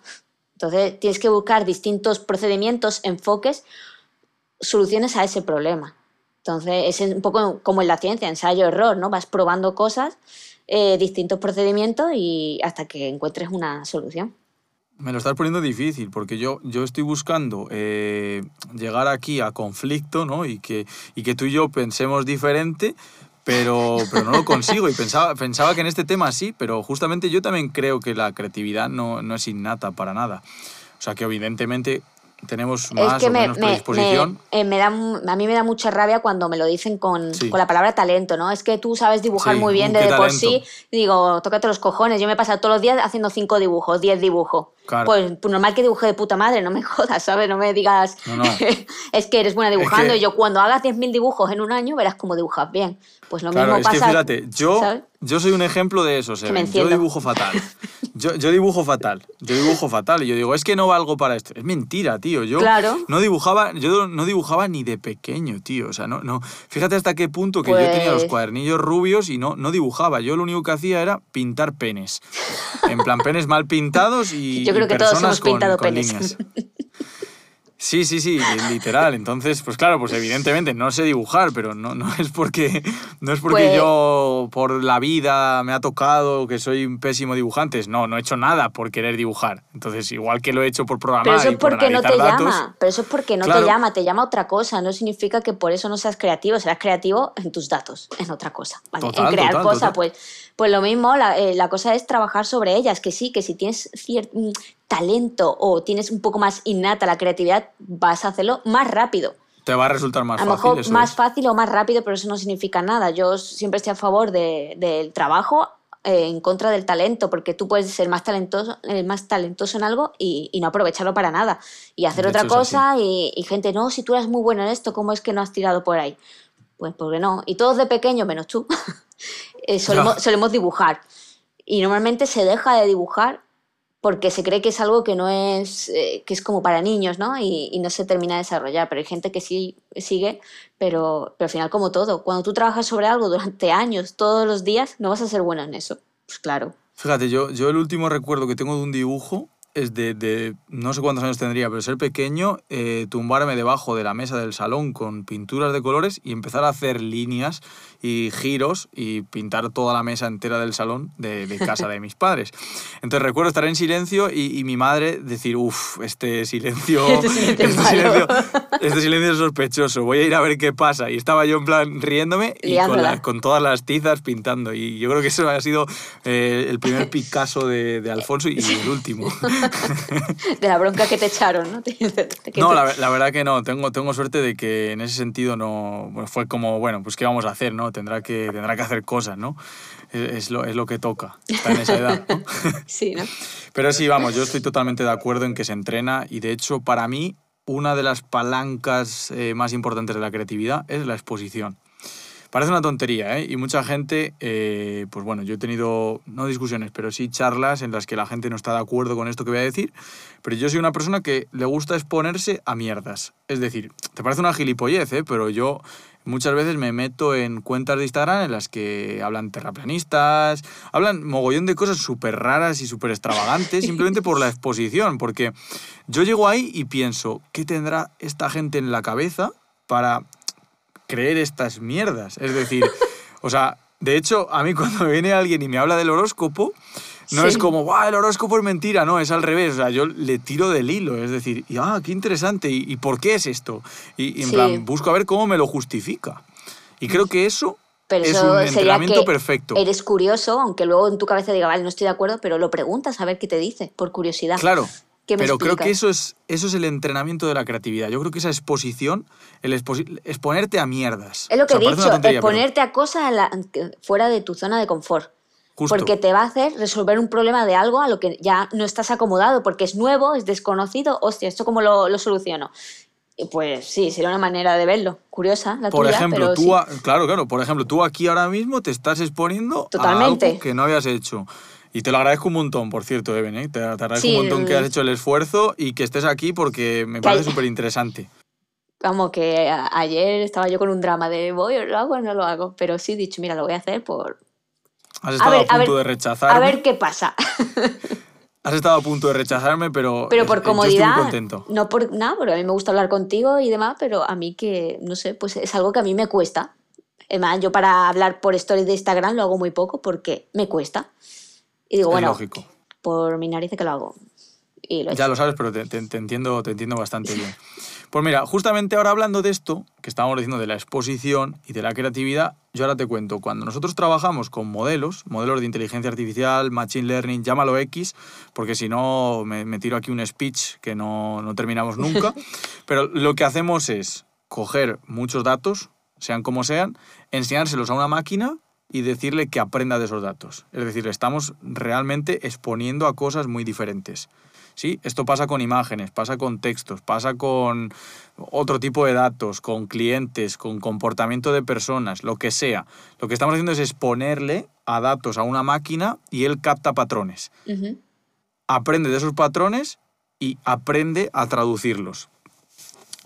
Entonces, tienes que buscar distintos procedimientos, enfoques, soluciones a ese problema. Entonces, es un poco como en la ciencia, ensayo-error, ¿no? Vas probando cosas, eh, distintos procedimientos y hasta que encuentres una solución. Me lo estás poniendo difícil porque yo, yo estoy buscando eh, llegar aquí a conflicto ¿no? y, que, y que tú y yo pensemos diferente, pero, pero no lo consigo. Y pensaba, pensaba que en este tema sí, pero justamente yo también creo que la creatividad no, no es innata para nada. O sea que evidentemente tenemos más es que o me, menos me- predisposición. me- eh, me da, a mí me da mucha rabia cuando me lo dicen con, Sí. con la palabra talento, ¿no? Es que tú sabes dibujar Sí, muy bien uh, de por sí. Digo, tócate los cojones. Yo me he pasado todos los días haciendo cinco dibujos, diez dibujos. Claro. Pues, pues normal que dibuje de puta madre, no me jodas, ¿sabes? No me digas, No, no. es que eres buena dibujando que- y yo cuando hagas 10.000 dibujos en un año verás cómo dibujas bien. Pues lo Claro, mismo es pasa. que fíjate, yo, ¿sabes? yo soy un ejemplo de eso. me Seven. Yo dibujo fatal. Yo, yo dibujo fatal. Yo dibujo fatal. Y yo digo, es que no valgo para esto. Es mentira, tío. Yo Claro. no dibujaba, yo no dibujaba ni de pequeño, tío. O sea, no, no. Fíjate hasta qué punto que yo tenía los Pues- cuadernillos rubios y no, no dibujaba. Yo lo único que hacía era pintar penes. En plan, penes mal pintados y. Yo creo que todos personas hemos pintado con, con penes. líneas. Sí, sí, sí, literal. Entonces, pues claro, pues evidentemente no sé dibujar, pero no, no es porque, no es porque Pues- yo por la vida me ha tocado que soy un pésimo dibujante. No, no he hecho nada por querer dibujar. Entonces, igual que lo he hecho por programar Pero eso es por porque no te datos, llama. Pero eso es porque no Claro. te llama, te llama otra cosa. No significa que por eso no seas creativo. Serás creativo en tus datos, en otra cosa. ¿vale? Total, en crear total, cosas, total. pues, pues lo mismo, la, eh, la cosa es trabajar sobre ellas. Que sí, que si tienes cierto talento o tienes un poco más innata la creatividad, vas a hacerlo más rápido. te va a resultar más A lo fácil. mejor eso más es. fácil o más rápido, pero eso no significa nada. Yo siempre estoy a favor de- del trabajo eh, en contra del talento, porque tú puedes ser más talentoso, eh, más talentoso en algo y, y no aprovecharlo para nada. Y hacer De otra cosa y, y gente, no, si tú eres muy bueno en esto, ¿cómo es que no has tirado por ahí? Pues porque no. Y todos de pequeño, menos tú, eh, solemos, dibujar. Y normalmente se deja de dibujar porque se cree que es algo que no es, eh, que es como para niños, ¿no? Y, y no se termina de desarrollar. Pero hay gente que sí sigue, pero, pero al final como todo, cuando tú trabajas sobre algo durante años, todos los días, no vas a ser bueno en eso. Pues claro. Fíjate, yo, yo el último recuerdo que tengo de un dibujo de, no sé cuántos años tendría, pero ser pequeño, eh, tumbarme debajo de la mesa del salón con pinturas de colores y empezar a hacer líneas y giros y pintar toda la mesa entera del salón de, casa de mis padres. Entonces recuerdo estar en silencio y, mi madre decir, uff, este silencio, este, silencio, este, silencio, este silencio es sospechoso, voy a ir a ver qué pasa. Y estaba yo en plan riéndome y con, todas las tizas pintando. Y yo creo que eso ha sido eh, el primer Picasso de, de Alfonso y el último. de la bronca que te echaron, ¿no? no, la, la, verdad que no. Tengo, tengo suerte de que en ese sentido no fue como, bueno, pues ¿qué vamos a hacer, no? Tendrá que, tendrá que hacer cosas, ¿no? Es, lo, es lo que toca, está en esa edad, ¿no? sí, ¿no? Pero sí, vamos, yo estoy totalmente de acuerdo en que se entrena y de hecho para mí una de las palancas eh, más importantes de la creatividad es la exposición. Parece una tontería, ¿eh? Y mucha gente, eh, pues bueno, yo he tenido, no discusiones, pero sí charlas en las que la gente no está de acuerdo con esto que voy a decir, pero yo soy una persona que le gusta exponerse a mierdas. Es decir, te parece una gilipollez, ¿eh? Pero yo muchas veces me meto en cuentas de Instagram en las que hablan terraplanistas, hablan mogollón de cosas súper raras y súper extravagantes, simplemente por la exposición, porque yo llego ahí y pienso, ¿qué tendrá esta gente en la cabeza para creer estas mierdas. Es decir, o sea, de hecho, a mí cuando viene alguien y me habla del horóscopo, no es como, ¡guau, el horóscopo es mentira! No, es al revés. O sea, yo le tiro del hilo. Es decir, ¡ah, qué interesante! ¿Y, por qué es esto? Y, en plan, busco a ver cómo me lo justifica. Y creo que eso es un entrenamiento perfecto. Eres curioso, aunque luego en tu cabeza diga, vale, no estoy de acuerdo, pero lo preguntas a ver qué te dice, por curiosidad. Claro. Pero creo que eso es, eso es el entrenamiento de la creatividad. Yo creo que esa exposición, el exponerte a mierdas. Es lo que he dicho, exponerte a cosas fuera de tu zona de confort. Porque te va a hacer resolver un problema de algo a lo que ya no estás acomodado, porque es nuevo, es desconocido. Hostia, ¿esto cómo lo, soluciono? pues sí, sería una manera de verlo. Curiosa la por ejemplo, tú claro, claro. Por ejemplo, tú aquí ahora mismo te estás exponiendo a algo que no habías hecho. Y te lo agradezco un montón, por cierto, Eben. ¿eh? Te, agradezco un montón que has hecho el esfuerzo y que estés aquí porque me parece súper interesante. Vamos, que ayer estaba yo con un drama de voy, lo hago o no lo hago. Pero sí he dicho, mira, lo voy a hacer por. Has estado a, punto de rechazarme. A ver qué pasa. Has estado a punto de rechazarme, pero. Pero por comodidad. Yo contento. No por nada, porque a mí me gusta hablar contigo y demás, pero a mí que, no sé, pues es algo que a mí me cuesta. Además, yo para hablar por stories de Instagram lo hago muy poco porque me cuesta. Y digo, bueno, lógico. por mi nariz que lo hago. Y ya lo sabes, pero te, entiendo, te entiendo bastante bien. Pues mira, justamente ahora hablando de esto, que estábamos diciendo de la exposición y de la creatividad, yo ahora te cuento, cuando nosotros trabajamos con modelos, modelos de inteligencia artificial, machine learning, llámalo X, porque si no me, tiro aquí un speech que no, no terminamos nunca, pero lo que hacemos es coger muchos datos, sean como sean, enseñárselos a una máquina y decirle que aprenda de esos datos. Es decir, estamos realmente exponiendo a cosas muy diferentes. ¿Sí? Esto pasa con imágenes, pasa con textos, pasa con otro tipo de datos, con clientes, con comportamiento de personas, lo que sea. Lo que estamos haciendo es exponerle a datos a una máquina y él capta patrones. Aprende de esos patrones y aprende a traducirlos.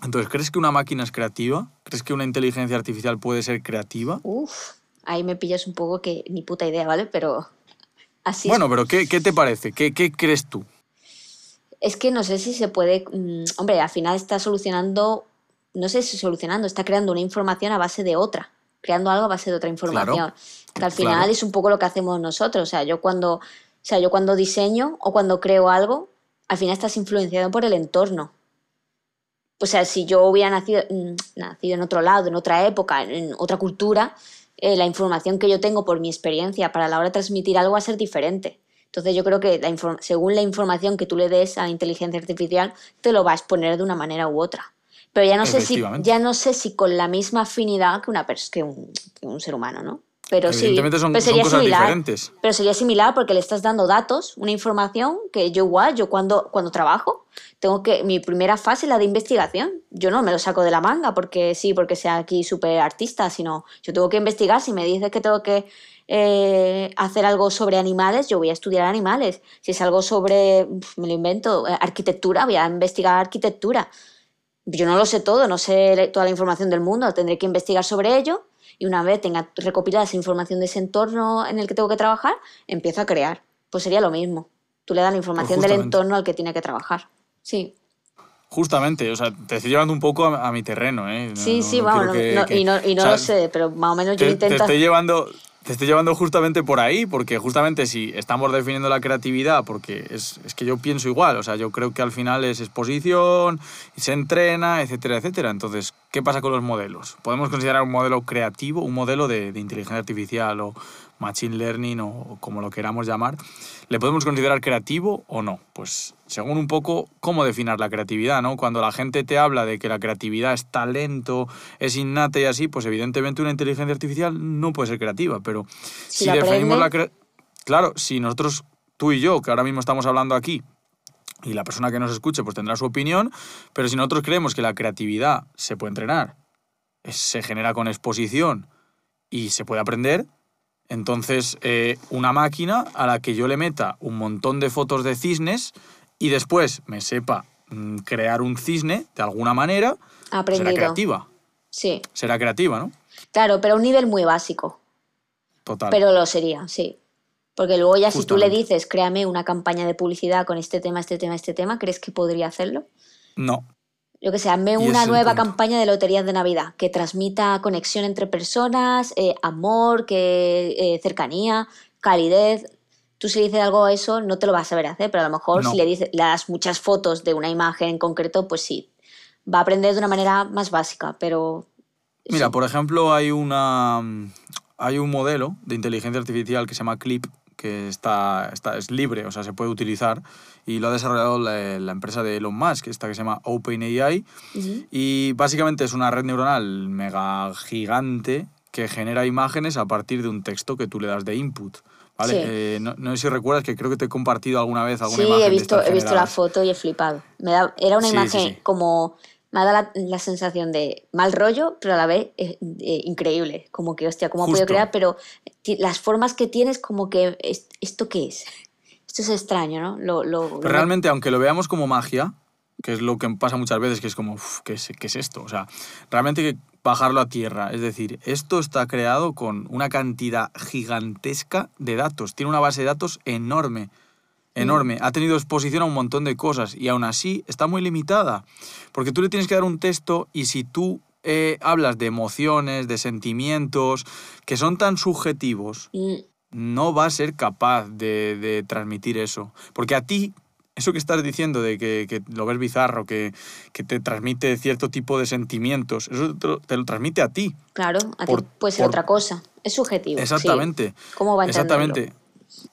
Entonces, ¿crees que una máquina es creativa? ¿Crees que una inteligencia artificial puede ser creativa? Uf ahí me pillas un poco que ni puta idea, ¿vale? Pero así Bueno, pero ¿qué, ¿qué, te parece? ¿Qué, ¿Qué, crees tú? Es que no sé si se puede... Mm, hombre, al final está solucionando, no sé si solucionando, está creando una información a base de otra, creando algo a base de otra información. que al final es un poco lo que hacemos nosotros. O sea, yo cuando, o sea, yo cuando diseño o cuando creo algo, al final estás influenciado por el entorno. O sea, si yo hubiera nacido, mm, nacido en otro lado, en otra época, en otra cultura, eh, la información que yo tengo por mi experiencia para la hora de transmitir algo va a ser diferente. Entonces yo creo que según la información que tú le des a la inteligencia artificial, te lo va a exponer de una manera u otra. Pero ya no sé si, ya no sé si con la misma afinidad que, una que, un, que un ser humano, ¿no? Pero sí, son, pero sería similar, diferentes. Pero sería similar porque le estás dando datos, una información que yo igual, yo cuando, cuando trabajo, tengo que, mi primera fase es la de investigación. Yo no me lo saco de la manga porque sí, porque sea aquí súper artista, sino yo tengo que investigar. Si me dices que tengo que eh, hacer algo sobre animales, yo voy a estudiar animales. Si es algo sobre, me lo invento, eh, arquitectura, voy a investigar arquitectura. Yo no lo sé todo, no sé toda la información del mundo, tendré que investigar sobre ello y una vez tenga recopilada esa información de ese entorno en el que tengo que trabajar, empiezo a crear. Pues sería lo mismo. Tú le das la información del entorno al que tiene que trabajar. Sí. Justamente, o sea, te estoy llevando un poco a, mi terreno, ¿eh? sí, sí, vamos, y no, y no lo sé, pero más o menos yo intento... Te estoy llevando, te estoy llevando justamente por ahí, porque justamente si estamos definiendo la creatividad, porque es, es, que yo pienso igual, o sea, yo creo que al final es exposición, se entrena, etcétera, etcétera. Entonces, ¿qué pasa con los modelos? Podemos considerar un modelo creativo, un modelo de, de inteligencia artificial o machine learning o como lo queramos llamar, ¿le podemos considerar creativo o no? Pues según un poco cómo definir la creatividad, ¿no? Cuando la gente te habla de que la creatividad es talento, es innata y así, pues evidentemente una inteligencia artificial no puede ser creativa, pero si, definimos la Claro, si nosotros, tú y yo, que ahora mismo estamos hablando aquí, y la persona que nos escuche pues tendrá su opinión, pero si nosotros creemos que la creatividad se puede entrenar, se genera con exposición y se puede aprender, entonces, eh, una máquina a la que yo le meta un montón de fotos de cisnes y después me sepa mm, crear un cisne de alguna manera, será creativa. Sí. Será creativa, ¿no? Claro, pero a un nivel muy básico. Total. Pero lo sería, sí. Porque luego ya si tú le dices, créame una campaña de publicidad con este tema, este tema, este tema, ¿crees que podría hacerlo? No, yo que sé, hazme una nueva campaña de loterías de Navidad que transmita conexión entre personas, eh, amor, que, eh, cercanía, calidez. Tú si le dices algo a eso, no te lo vas a saber hacer, pero a lo mejor si le, dices, das muchas fotos de una imagen en concreto, pues sí, va a aprender de una manera más básica, pero... Mira, por ejemplo, hay, una, hay un modelo de inteligencia artificial que se llama Clip, que está, está, es libre, o sea, se puede utilizar y lo ha desarrollado la, empresa de Elon Musk, esta que se llama OpenAI. Y básicamente es una red neuronal mega gigante que genera imágenes a partir de un texto que tú le das de input. ¿Vale? Eh, no, no, sé si recuerdas que creo que te he compartido alguna vez alguna sí, imagen. Sí, he visto, he visto la foto y he flipado. Me da, era una imagen como. Me ha dado la, sensación de mal rollo, pero a la vez eh, eh, increíble. Como que, hostia, ¿cómo puedo crear? Pero las formas que tienes, como que. ¿Esto qué es? Esto es extraño, ¿no? Lo, Realmente, aunque lo veamos como magia, que es lo que pasa muchas veces, que es como, ¿qué, es, ¿qué es esto? O sea, realmente hay que bajarlo a tierra. Es decir, esto está creado con una cantidad gigantesca de datos. Tiene una base de datos enorme. Enorme. Ha tenido exposición a un montón de cosas y aún así está muy limitada. Porque tú le tienes que dar un texto y si tú eh, hablas de emociones, de sentimientos, que son tan subjetivos, mm no va a ser capaz de, transmitir eso. Porque a ti, eso que estás diciendo de que, lo ves bizarro, que, te transmite cierto tipo de sentimientos, eso te lo, transmite a ti. Claro, a ti puede ser otra cosa. Es subjetivo. Exactamente. ¿Cómo va a Exactamente.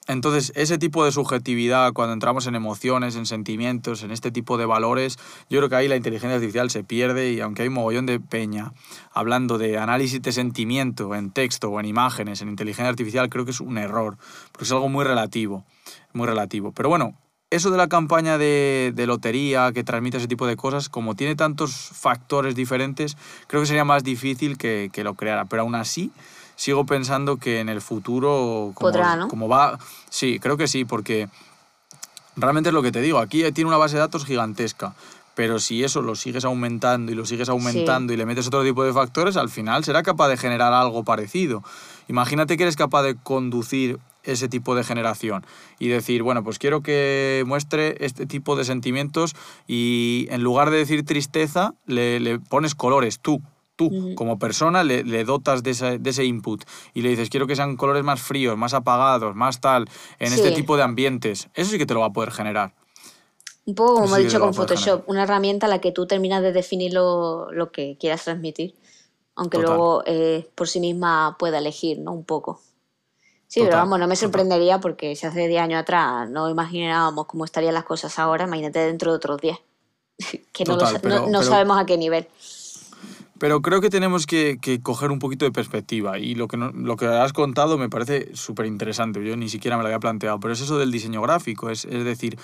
Entonces, ese tipo de subjetividad, cuando entramos en emociones, en sentimientos, en este tipo de valores, yo creo que ahí la inteligencia artificial se pierde y aunque hay un mogollón de peña hablando de análisis de sentimiento en texto o en imágenes, en inteligencia artificial, creo que es un error, porque es algo muy relativo, muy relativo. Pero bueno, eso de la campaña de, lotería que transmite ese tipo de cosas, como tiene tantos factores diferentes, creo que sería más difícil que, que lo creara. Pero aún así, sigo pensando que en el futuro, como, Podrá, ¿no? como va, sí, creo que sí, porque realmente es lo que te digo, aquí tiene una base de datos gigantesca, pero si eso lo sigues aumentando y lo sigues aumentando y le metes otro tipo de factores, al final será capaz de generar algo parecido. Imagínate que eres capaz de conducir ese tipo de generación y decir, bueno, pues quiero que muestre este tipo de sentimientos y en lugar de decir tristeza, le, le pones colores tú tú como persona le, dotas de ese, input y le dices, quiero que sean colores más fríos, más apagados, más tal, en este tipo de ambientes, eso sí que te lo va a poder generar. Un poco como he dicho con Photoshop, una herramienta a la que tú terminas de definir lo, que quieras transmitir, aunque luego eh, por sí misma pueda elegir, ¿no? Un poco. Sí, pero vamos, no me sorprendería porque si hace 10 años atrás no imaginábamos cómo estarían las cosas ahora, imagínate dentro de otros 10, que no, sabemos a qué nivel. Pero creo que tenemos que, coger un poquito de perspectiva y lo que, lo que has contado me parece súper interesante. Yo ni siquiera me lo había planteado, pero es eso del diseño gráfico. Es, es decir,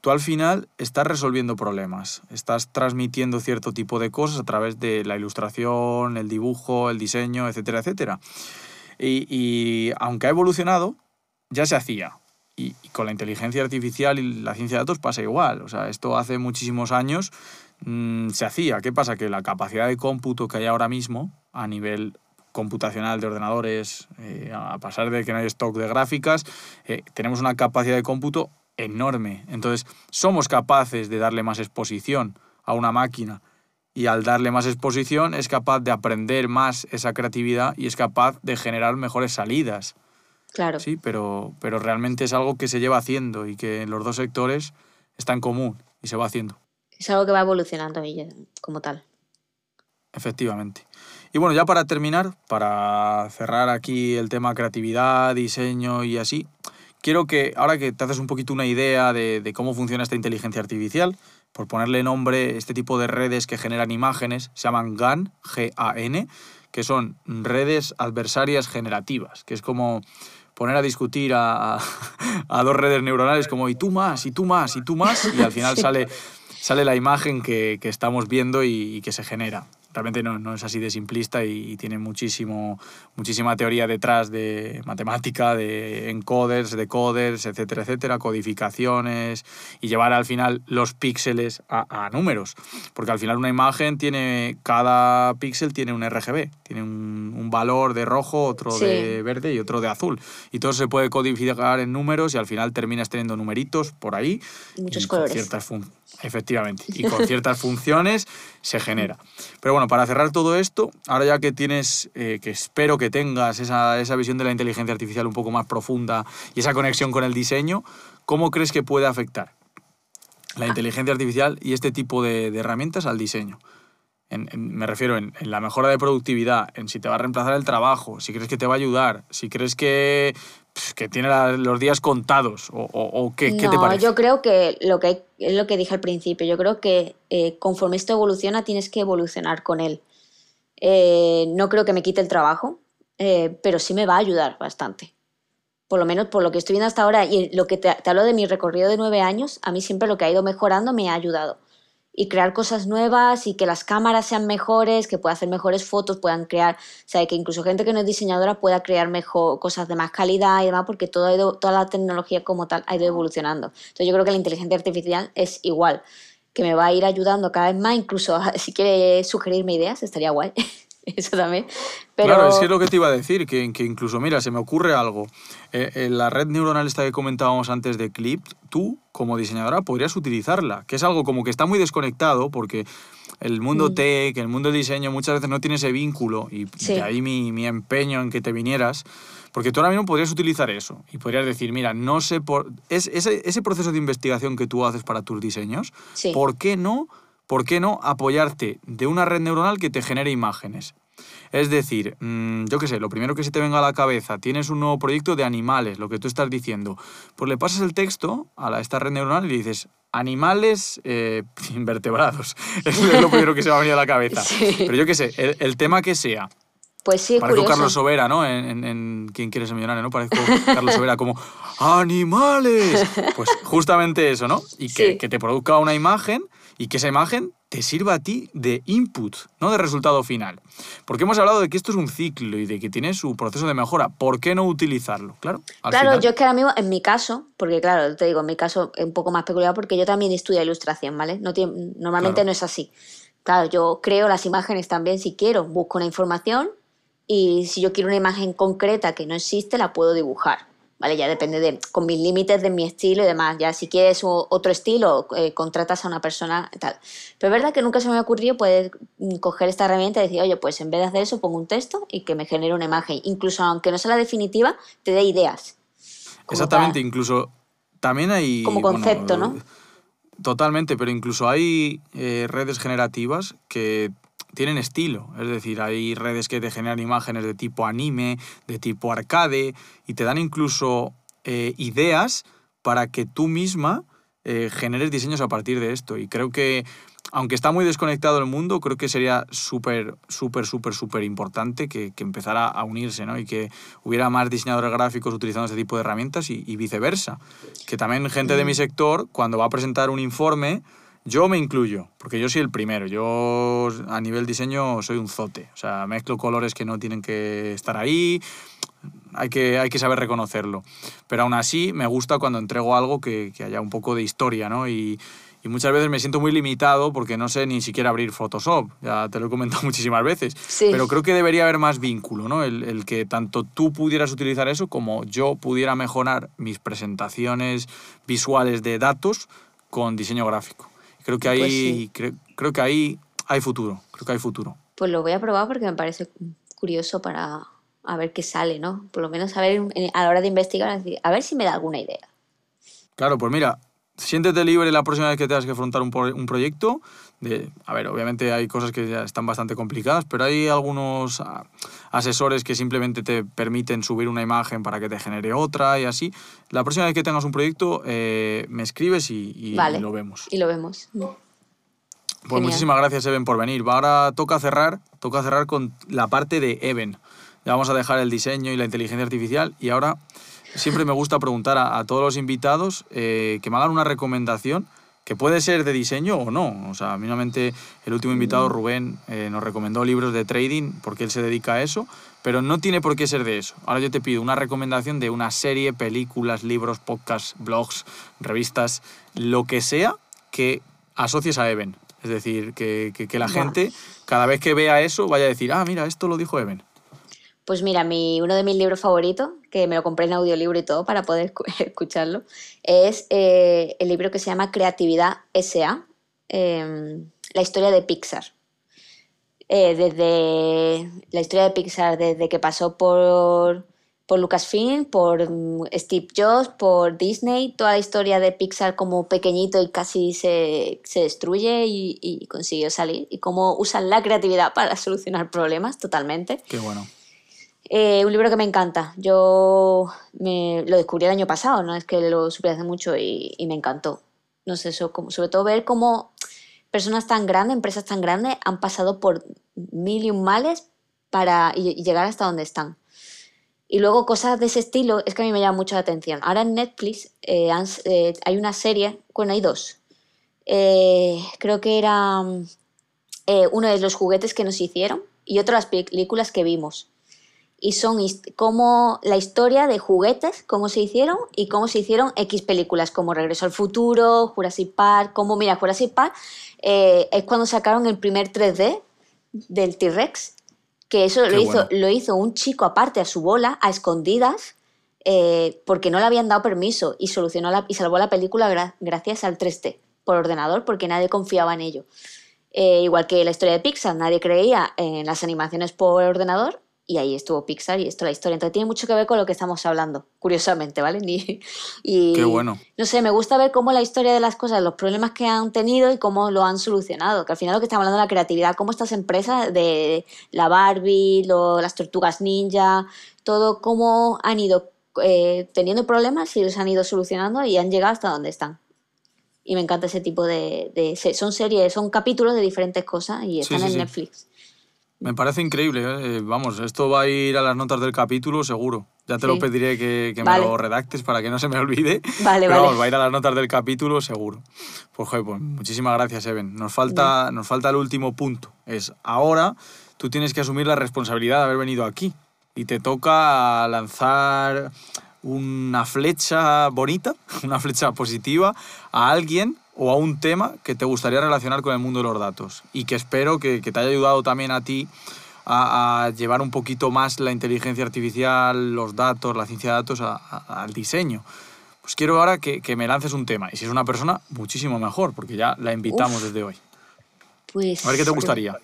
tú al final estás resolviendo problemas, estás transmitiendo cierto tipo de cosas a través de la ilustración, el dibujo, el diseño, etcétera, etcétera. Y, y aunque ha evolucionado, ya se hacía. Y, y, con la inteligencia artificial y la ciencia de datos pasa igual. O sea, esto hace muchísimos años Mm, se hacía. ¿Qué pasa? Que la capacidad de cómputo que hay ahora mismo a nivel computacional de ordenadores, eh, a pasar de que no hay stock de gráficas, eh, tenemos una capacidad de cómputo enorme. Entonces, somos capaces de darle más exposición a una máquina y al darle más exposición es capaz de aprender más esa creatividad y es capaz de generar mejores salidas. Claro. Sí, pero, pero realmente es algo que se lleva haciendo y que en los dos sectores está en común y se va haciendo. Es algo que va evolucionando como tal. Efectivamente. Y bueno, ya para terminar, para cerrar aquí el tema creatividad, diseño y así, quiero que ahora que te haces un poquito una idea de, de cómo funciona esta inteligencia artificial, por ponerle nombre, este tipo de redes que generan imágenes se llaman GAN, G-A-N, que son redes adversarias generativas, que es como poner a discutir a, a, dos redes neuronales como y tú más, y tú más, y tú más, y al final sale, sale la imagen que, que estamos viendo y, y que se genera realmente no, no, es así de simplista y, tiene muchísimo, muchísima teoría detrás de matemática, de encoders, decoders, etcétera, etcétera, codificaciones y llevar al final los píxeles a, a números. Porque al final una imagen tiene, cada píxel tiene un RGB, tiene un, un valor de rojo, otro sí. de verde y otro de azul. Y todo se puede codificar en números y al final terminas teniendo numeritos por ahí. Muchos colores. Ciertas Efectivamente. Y con ciertas funciones se genera. Pero bueno, para cerrar todo esto, ahora ya que tienes, eh, que espero que tengas esa, esa, visión de la inteligencia artificial un poco más profunda y esa conexión con el diseño, ¿cómo crees que puede afectar la inteligencia artificial y este tipo de, herramientas al diseño? En, me refiero en, la mejora de productividad, en si te va a reemplazar el trabajo, si crees que te va a ayudar, si crees que que tiene los días contados o, o, o qué, ¿qué no, te parece? yo creo que lo que es lo que dije al principio, yo creo que eh, conforme esto evoluciona tienes que evolucionar con él. Eh, no creo que me quite el trabajo, eh, pero sí me va a ayudar bastante. Por lo menos por lo que estoy viendo hasta ahora y lo que te, te hablo de mi recorrido de nueve años, a mí siempre lo que ha ido mejorando me ha ayudado y crear cosas nuevas y que las cámaras sean mejores, que pueda hacer mejores fotos, puedan crear, o sea, que incluso gente que no es diseñadora pueda crear mejor cosas de más calidad y demás, porque todo ha ido, toda la tecnología como tal ha ido evolucionando. Entonces yo creo que la inteligencia artificial es igual, que me va a ir ayudando cada vez más, incluso si quiere sugerirme ideas, estaría guay. Eso también. Pero... Claro, es que es lo que te iba a decir, que, que incluso, mira, se me ocurre algo. Eh, en la red neuronal esta que comentábamos antes de Clip, tú, como diseñadora, podrías utilizarla, que es algo como que está muy desconectado, porque el mundo mm. tech, el mundo del diseño, muchas veces no tiene ese vínculo, y sí. de ahí mi, mi empeño en que te vinieras, porque tú ahora mismo podrías utilizar eso, y podrías decir, mira, no sé por... Es, ese, ese proceso de investigación que tú haces para tus diseños, sí. ¿por qué no? ¿Por qué no apoyarte de una red neuronal que te genere imágenes? Es decir, mmm, yo qué sé, lo primero que se te venga a la cabeza, tienes un nuevo proyecto de animales, lo que tú estás diciendo, pues le pasas el texto a la, esta red neuronal y le dices, animales eh, invertebrados. es lo primero que se va a venir a la cabeza. Sí. Pero yo qué sé, el, el, tema que sea. Pues sí, Parezco curioso. Carlos Sobera, ¿no? En, en, en ¿Quién quiere ser millonario, no? Parezco Carlos Sobera como ¡Animales! Pues justamente eso, ¿no? Y que, Sí. que te produzca una imagen y que esa imagen te sirva a ti de input, no de resultado final. Porque hemos hablado de que esto es un ciclo y de que tiene su proceso de mejora. ¿Por qué no utilizarlo? Claro. al Claro, final- yo es que ahora mismo, en mi caso, porque claro, te digo, en mi caso es un poco más peculiar porque yo también estudio ilustración, ¿vale? No tiene- normalmente Claro. no es así. Claro, yo creo las imágenes también si quiero, busco una información y si yo quiero una imagen concreta que no existe, la puedo dibujar. ¿Vale? Ya depende de, con mis límites de mi estilo y demás. Ya si quieres otro estilo, eh, contratas a una persona tal. Pero es verdad que nunca se me ha ocurrido poder mm, coger esta herramienta y decir, oye, pues en vez de hacer eso, pongo un texto y que me genere una imagen. Incluso aunque no sea la definitiva, te dé ideas. Exactamente, para- incluso también hay... Como bueno, concepto, ¿no? Totalmente, pero incluso hay eh, redes generativas que tienen estilo. Es decir, hay redes que te generan imágenes de tipo anime, de tipo arcade, y te dan incluso eh, ideas para que tú misma eh, generes diseños a partir de esto. Y creo que, aunque está muy desconectado el mundo, creo que sería súper, súper, súper, súper importante que, que empezara a unirse, ¿no? Y que hubiera más diseñadores gráficos utilizando este tipo de herramientas y, y viceversa. Que también gente de mi sector, cuando va a presentar un informe, yo me incluyo, porque yo soy el primero. Yo a nivel diseño soy un zote. O sea, mezclo colores que no tienen que estar ahí. Hay que, hay que saber reconocerlo. Pero aún así me gusta cuando entrego algo que, que haya un poco de historia, ¿no? Y, y muchas veces me siento muy limitado porque no sé ni siquiera abrir Photoshop, ya te lo he comentado muchísimas veces, pero creo que debería haber más vínculo, ¿no? El, el, que tanto tú pudieras utilizar eso como yo pudiera mejorar mis presentaciones visuales de datos con diseño gráfico. Creo que pues ahí, creo, que ahí hay futuro, creo que hay futuro. Pues lo voy a probar porque me parece curioso para a ver qué sale, ¿no? Por lo menos a ver a la hora de investigar, a ver si me da alguna idea. Claro, pues mira, siéntete libre la próxima vez que tengas que afrontar un, un proyecto. De, a ver, obviamente hay cosas que ya están bastante complicadas, pero hay algunos ah, asesores que simplemente te permiten subir una imagen para que te genere otra y así. La próxima vez que tengas un proyecto, eh, me escribes y, lo vemos. Y lo vemos. Pues muchísimas gracias, Eben, por venir. Ahora toca cerrar, toca cerrar con la parte de Eben. Ya vamos a dejar el diseño y la inteligencia artificial y ahora siempre me gusta preguntar a, todos los invitados eh, que me hagan una recomendación que puede ser de diseño o no. O sea, mínimamente el último invitado, mm. Rubén, eh, nos recomendó libros de trading porque él se dedica a eso, pero no tiene por qué ser de eso. Ahora yo te pido una recomendación de una serie, películas, libros, podcasts, blogs, revistas, lo que sea que asocies a Eben. Es decir, que, que, la gente, cada vez que vea eso, vaya a decir, ah, mira, esto lo dijo Eben. Pues mira, mi, uno de mis libros favoritos, que me lo compré en audiolibro y todo para poder escucharlo, es eh, el libro que se llama Creatividad S.A., em, la historia de Pixar. Eh, desde la historia de Pixar, desde que pasó por, por Lucasfilm, por mm, Steve Jobs, por Disney, toda la historia de Pixar como pequeñito y casi se, destruye y, y consiguió salir, y cómo usan la creatividad para solucionar problemas totalmente. Qué bueno. Eh, un libro que me encanta. Yo me, lo descubrí el año pasado, no es que lo supe hace mucho y, me encantó. No sé, eso, como, sobre todo ver cómo personas tan grandes, empresas tan grandes, han pasado por mil y un males para llegar hasta donde están. Y luego cosas de ese estilo es que a mí me llama mucho la atención. Ahora en Netflix eh, eh, hay una serie, bueno, hay dos. creo que era uno de los juguetes que nos hicieron y otro las películas que vimos y son como la historia de juguetes, cómo se hicieron y cómo se hicieron X películas, como Regreso al Futuro, Jurassic Park, como, mira, Jurassic Park eh, es cuando sacaron el primer 3D del T-Rex, que eso lo hizo, lo hizo un chico aparte a su bola, a escondidas, eh, porque no le habían dado permiso y, solucionó la, y salvó la película gracias al 3D por ordenador, porque nadie confiaba en ello. Eh, igual que la historia de Pixar, nadie creía en las animaciones por ordenador y ahí estuvo Pixar y esto la historia. Entonces tiene mucho que ver con lo que estamos hablando, curiosamente, ¿vale? Y, Qué bueno. No sé, me gusta ver cómo la historia de las cosas, los problemas que han tenido y cómo lo han solucionado. Que al final lo que estamos hablando es la creatividad, cómo estas empresas de la Barbie, las tortugas ninja, todo cómo han ido eh, teniendo problemas y los han ido solucionando y han llegado hasta donde están. Y me encanta ese tipo de, de son series, son capítulos de diferentes cosas y están en Netflix. Me parece increíble, ¿eh? vamos, esto va a ir a las notas del capítulo seguro. Ya te lo pediré que, me lo redactes para que no se me olvide. Vale, Pero vamos, va a ir a las notas del capítulo seguro. Pues, joder, pues muchísimas gracias, Eben. Nos falta, nos falta el último punto. Es ahora tú tienes que asumir la responsabilidad de haber venido aquí. Y te toca lanzar una flecha bonita, una flecha positiva a alguien o a un tema que te gustaría relacionar con el mundo de los datos y que espero que, te haya ayudado también a ti a, llevar un poquito más la inteligencia artificial, los datos, la ciencia de datos al diseño. Pues quiero ahora que, me lances un tema y si es una persona, muchísimo mejor, porque ya la invitamos desde hoy. Pues, a ver qué te gustaría.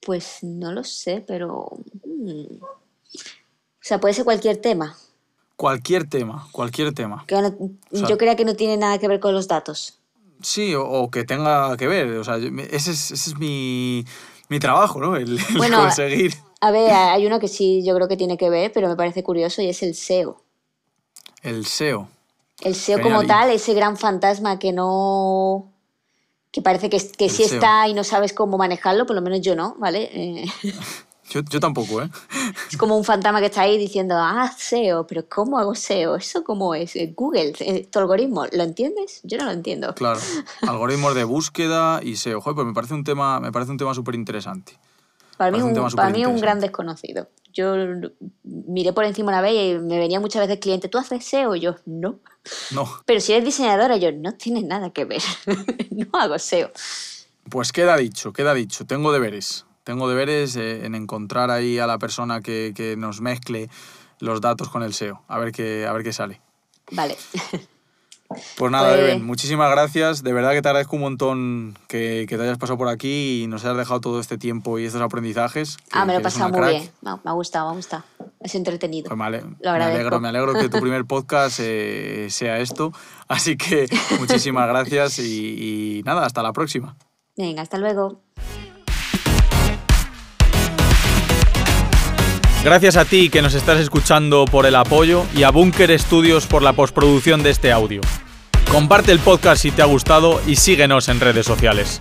Pues no lo sé, pero... Mm, o sea, puede ser cualquier tema. Cualquier tema, cualquier tema. yo creía que no tiene nada que ver con los datos. Sí, o, que tenga que ver. O sea, ese es, ese es mi, mi, trabajo, ¿no? El, conseguir. A ver, hay uno que sí yo creo que tiene que ver, pero me parece curioso y es el SEO. El SEO. El SEO como tal, ese gran fantasma que no que parece que, que sí está y no sabes cómo manejarlo, por lo menos yo no, ¿vale? Eh, yo, yo, tampoco, ¿eh? Es como un fantasma que está ahí diciendo, ah, SEO, pero ¿cómo hago SEO? ¿Eso cómo es? Eh, Google, eh, tu algoritmo, ¿lo entiendes? Yo no lo entiendo. Claro, algoritmos de búsqueda y SEO. Joder, pues me parece un tema, me parece un tema súper interesante. Para mí, un, para mí un gran desconocido. Yo miré por encima una vez y me venía muchas veces cliente, ¿tú haces SEO? Yo, no. No. Pero si eres diseñadora, yo, no tienes nada que ver. no hago SEO. Pues queda dicho, queda dicho. Tengo deberes. Tengo deberes eh, en encontrar ahí a la persona que, que, nos mezcle los datos con el SEO. A ver qué, a ver qué sale. Vale. Pues nada, pues... muchísimas gracias. De verdad que te agradezco un montón que, que, te hayas pasado por aquí y nos hayas dejado todo este tiempo y estos aprendizajes. ah, me lo he pasado muy bien. Me ha gustado, me ha gustado. Es entretenido. Pues vale, me alegro, me alegro que tu primer podcast eh, sea esto. Así que muchísimas gracias y, y nada, hasta la próxima. Venga, hasta luego. Gracias a ti que nos estás escuchando por el apoyo y a Bunker Studios por la postproducción de este audio. Comparte el podcast si te ha gustado y síguenos en redes sociales.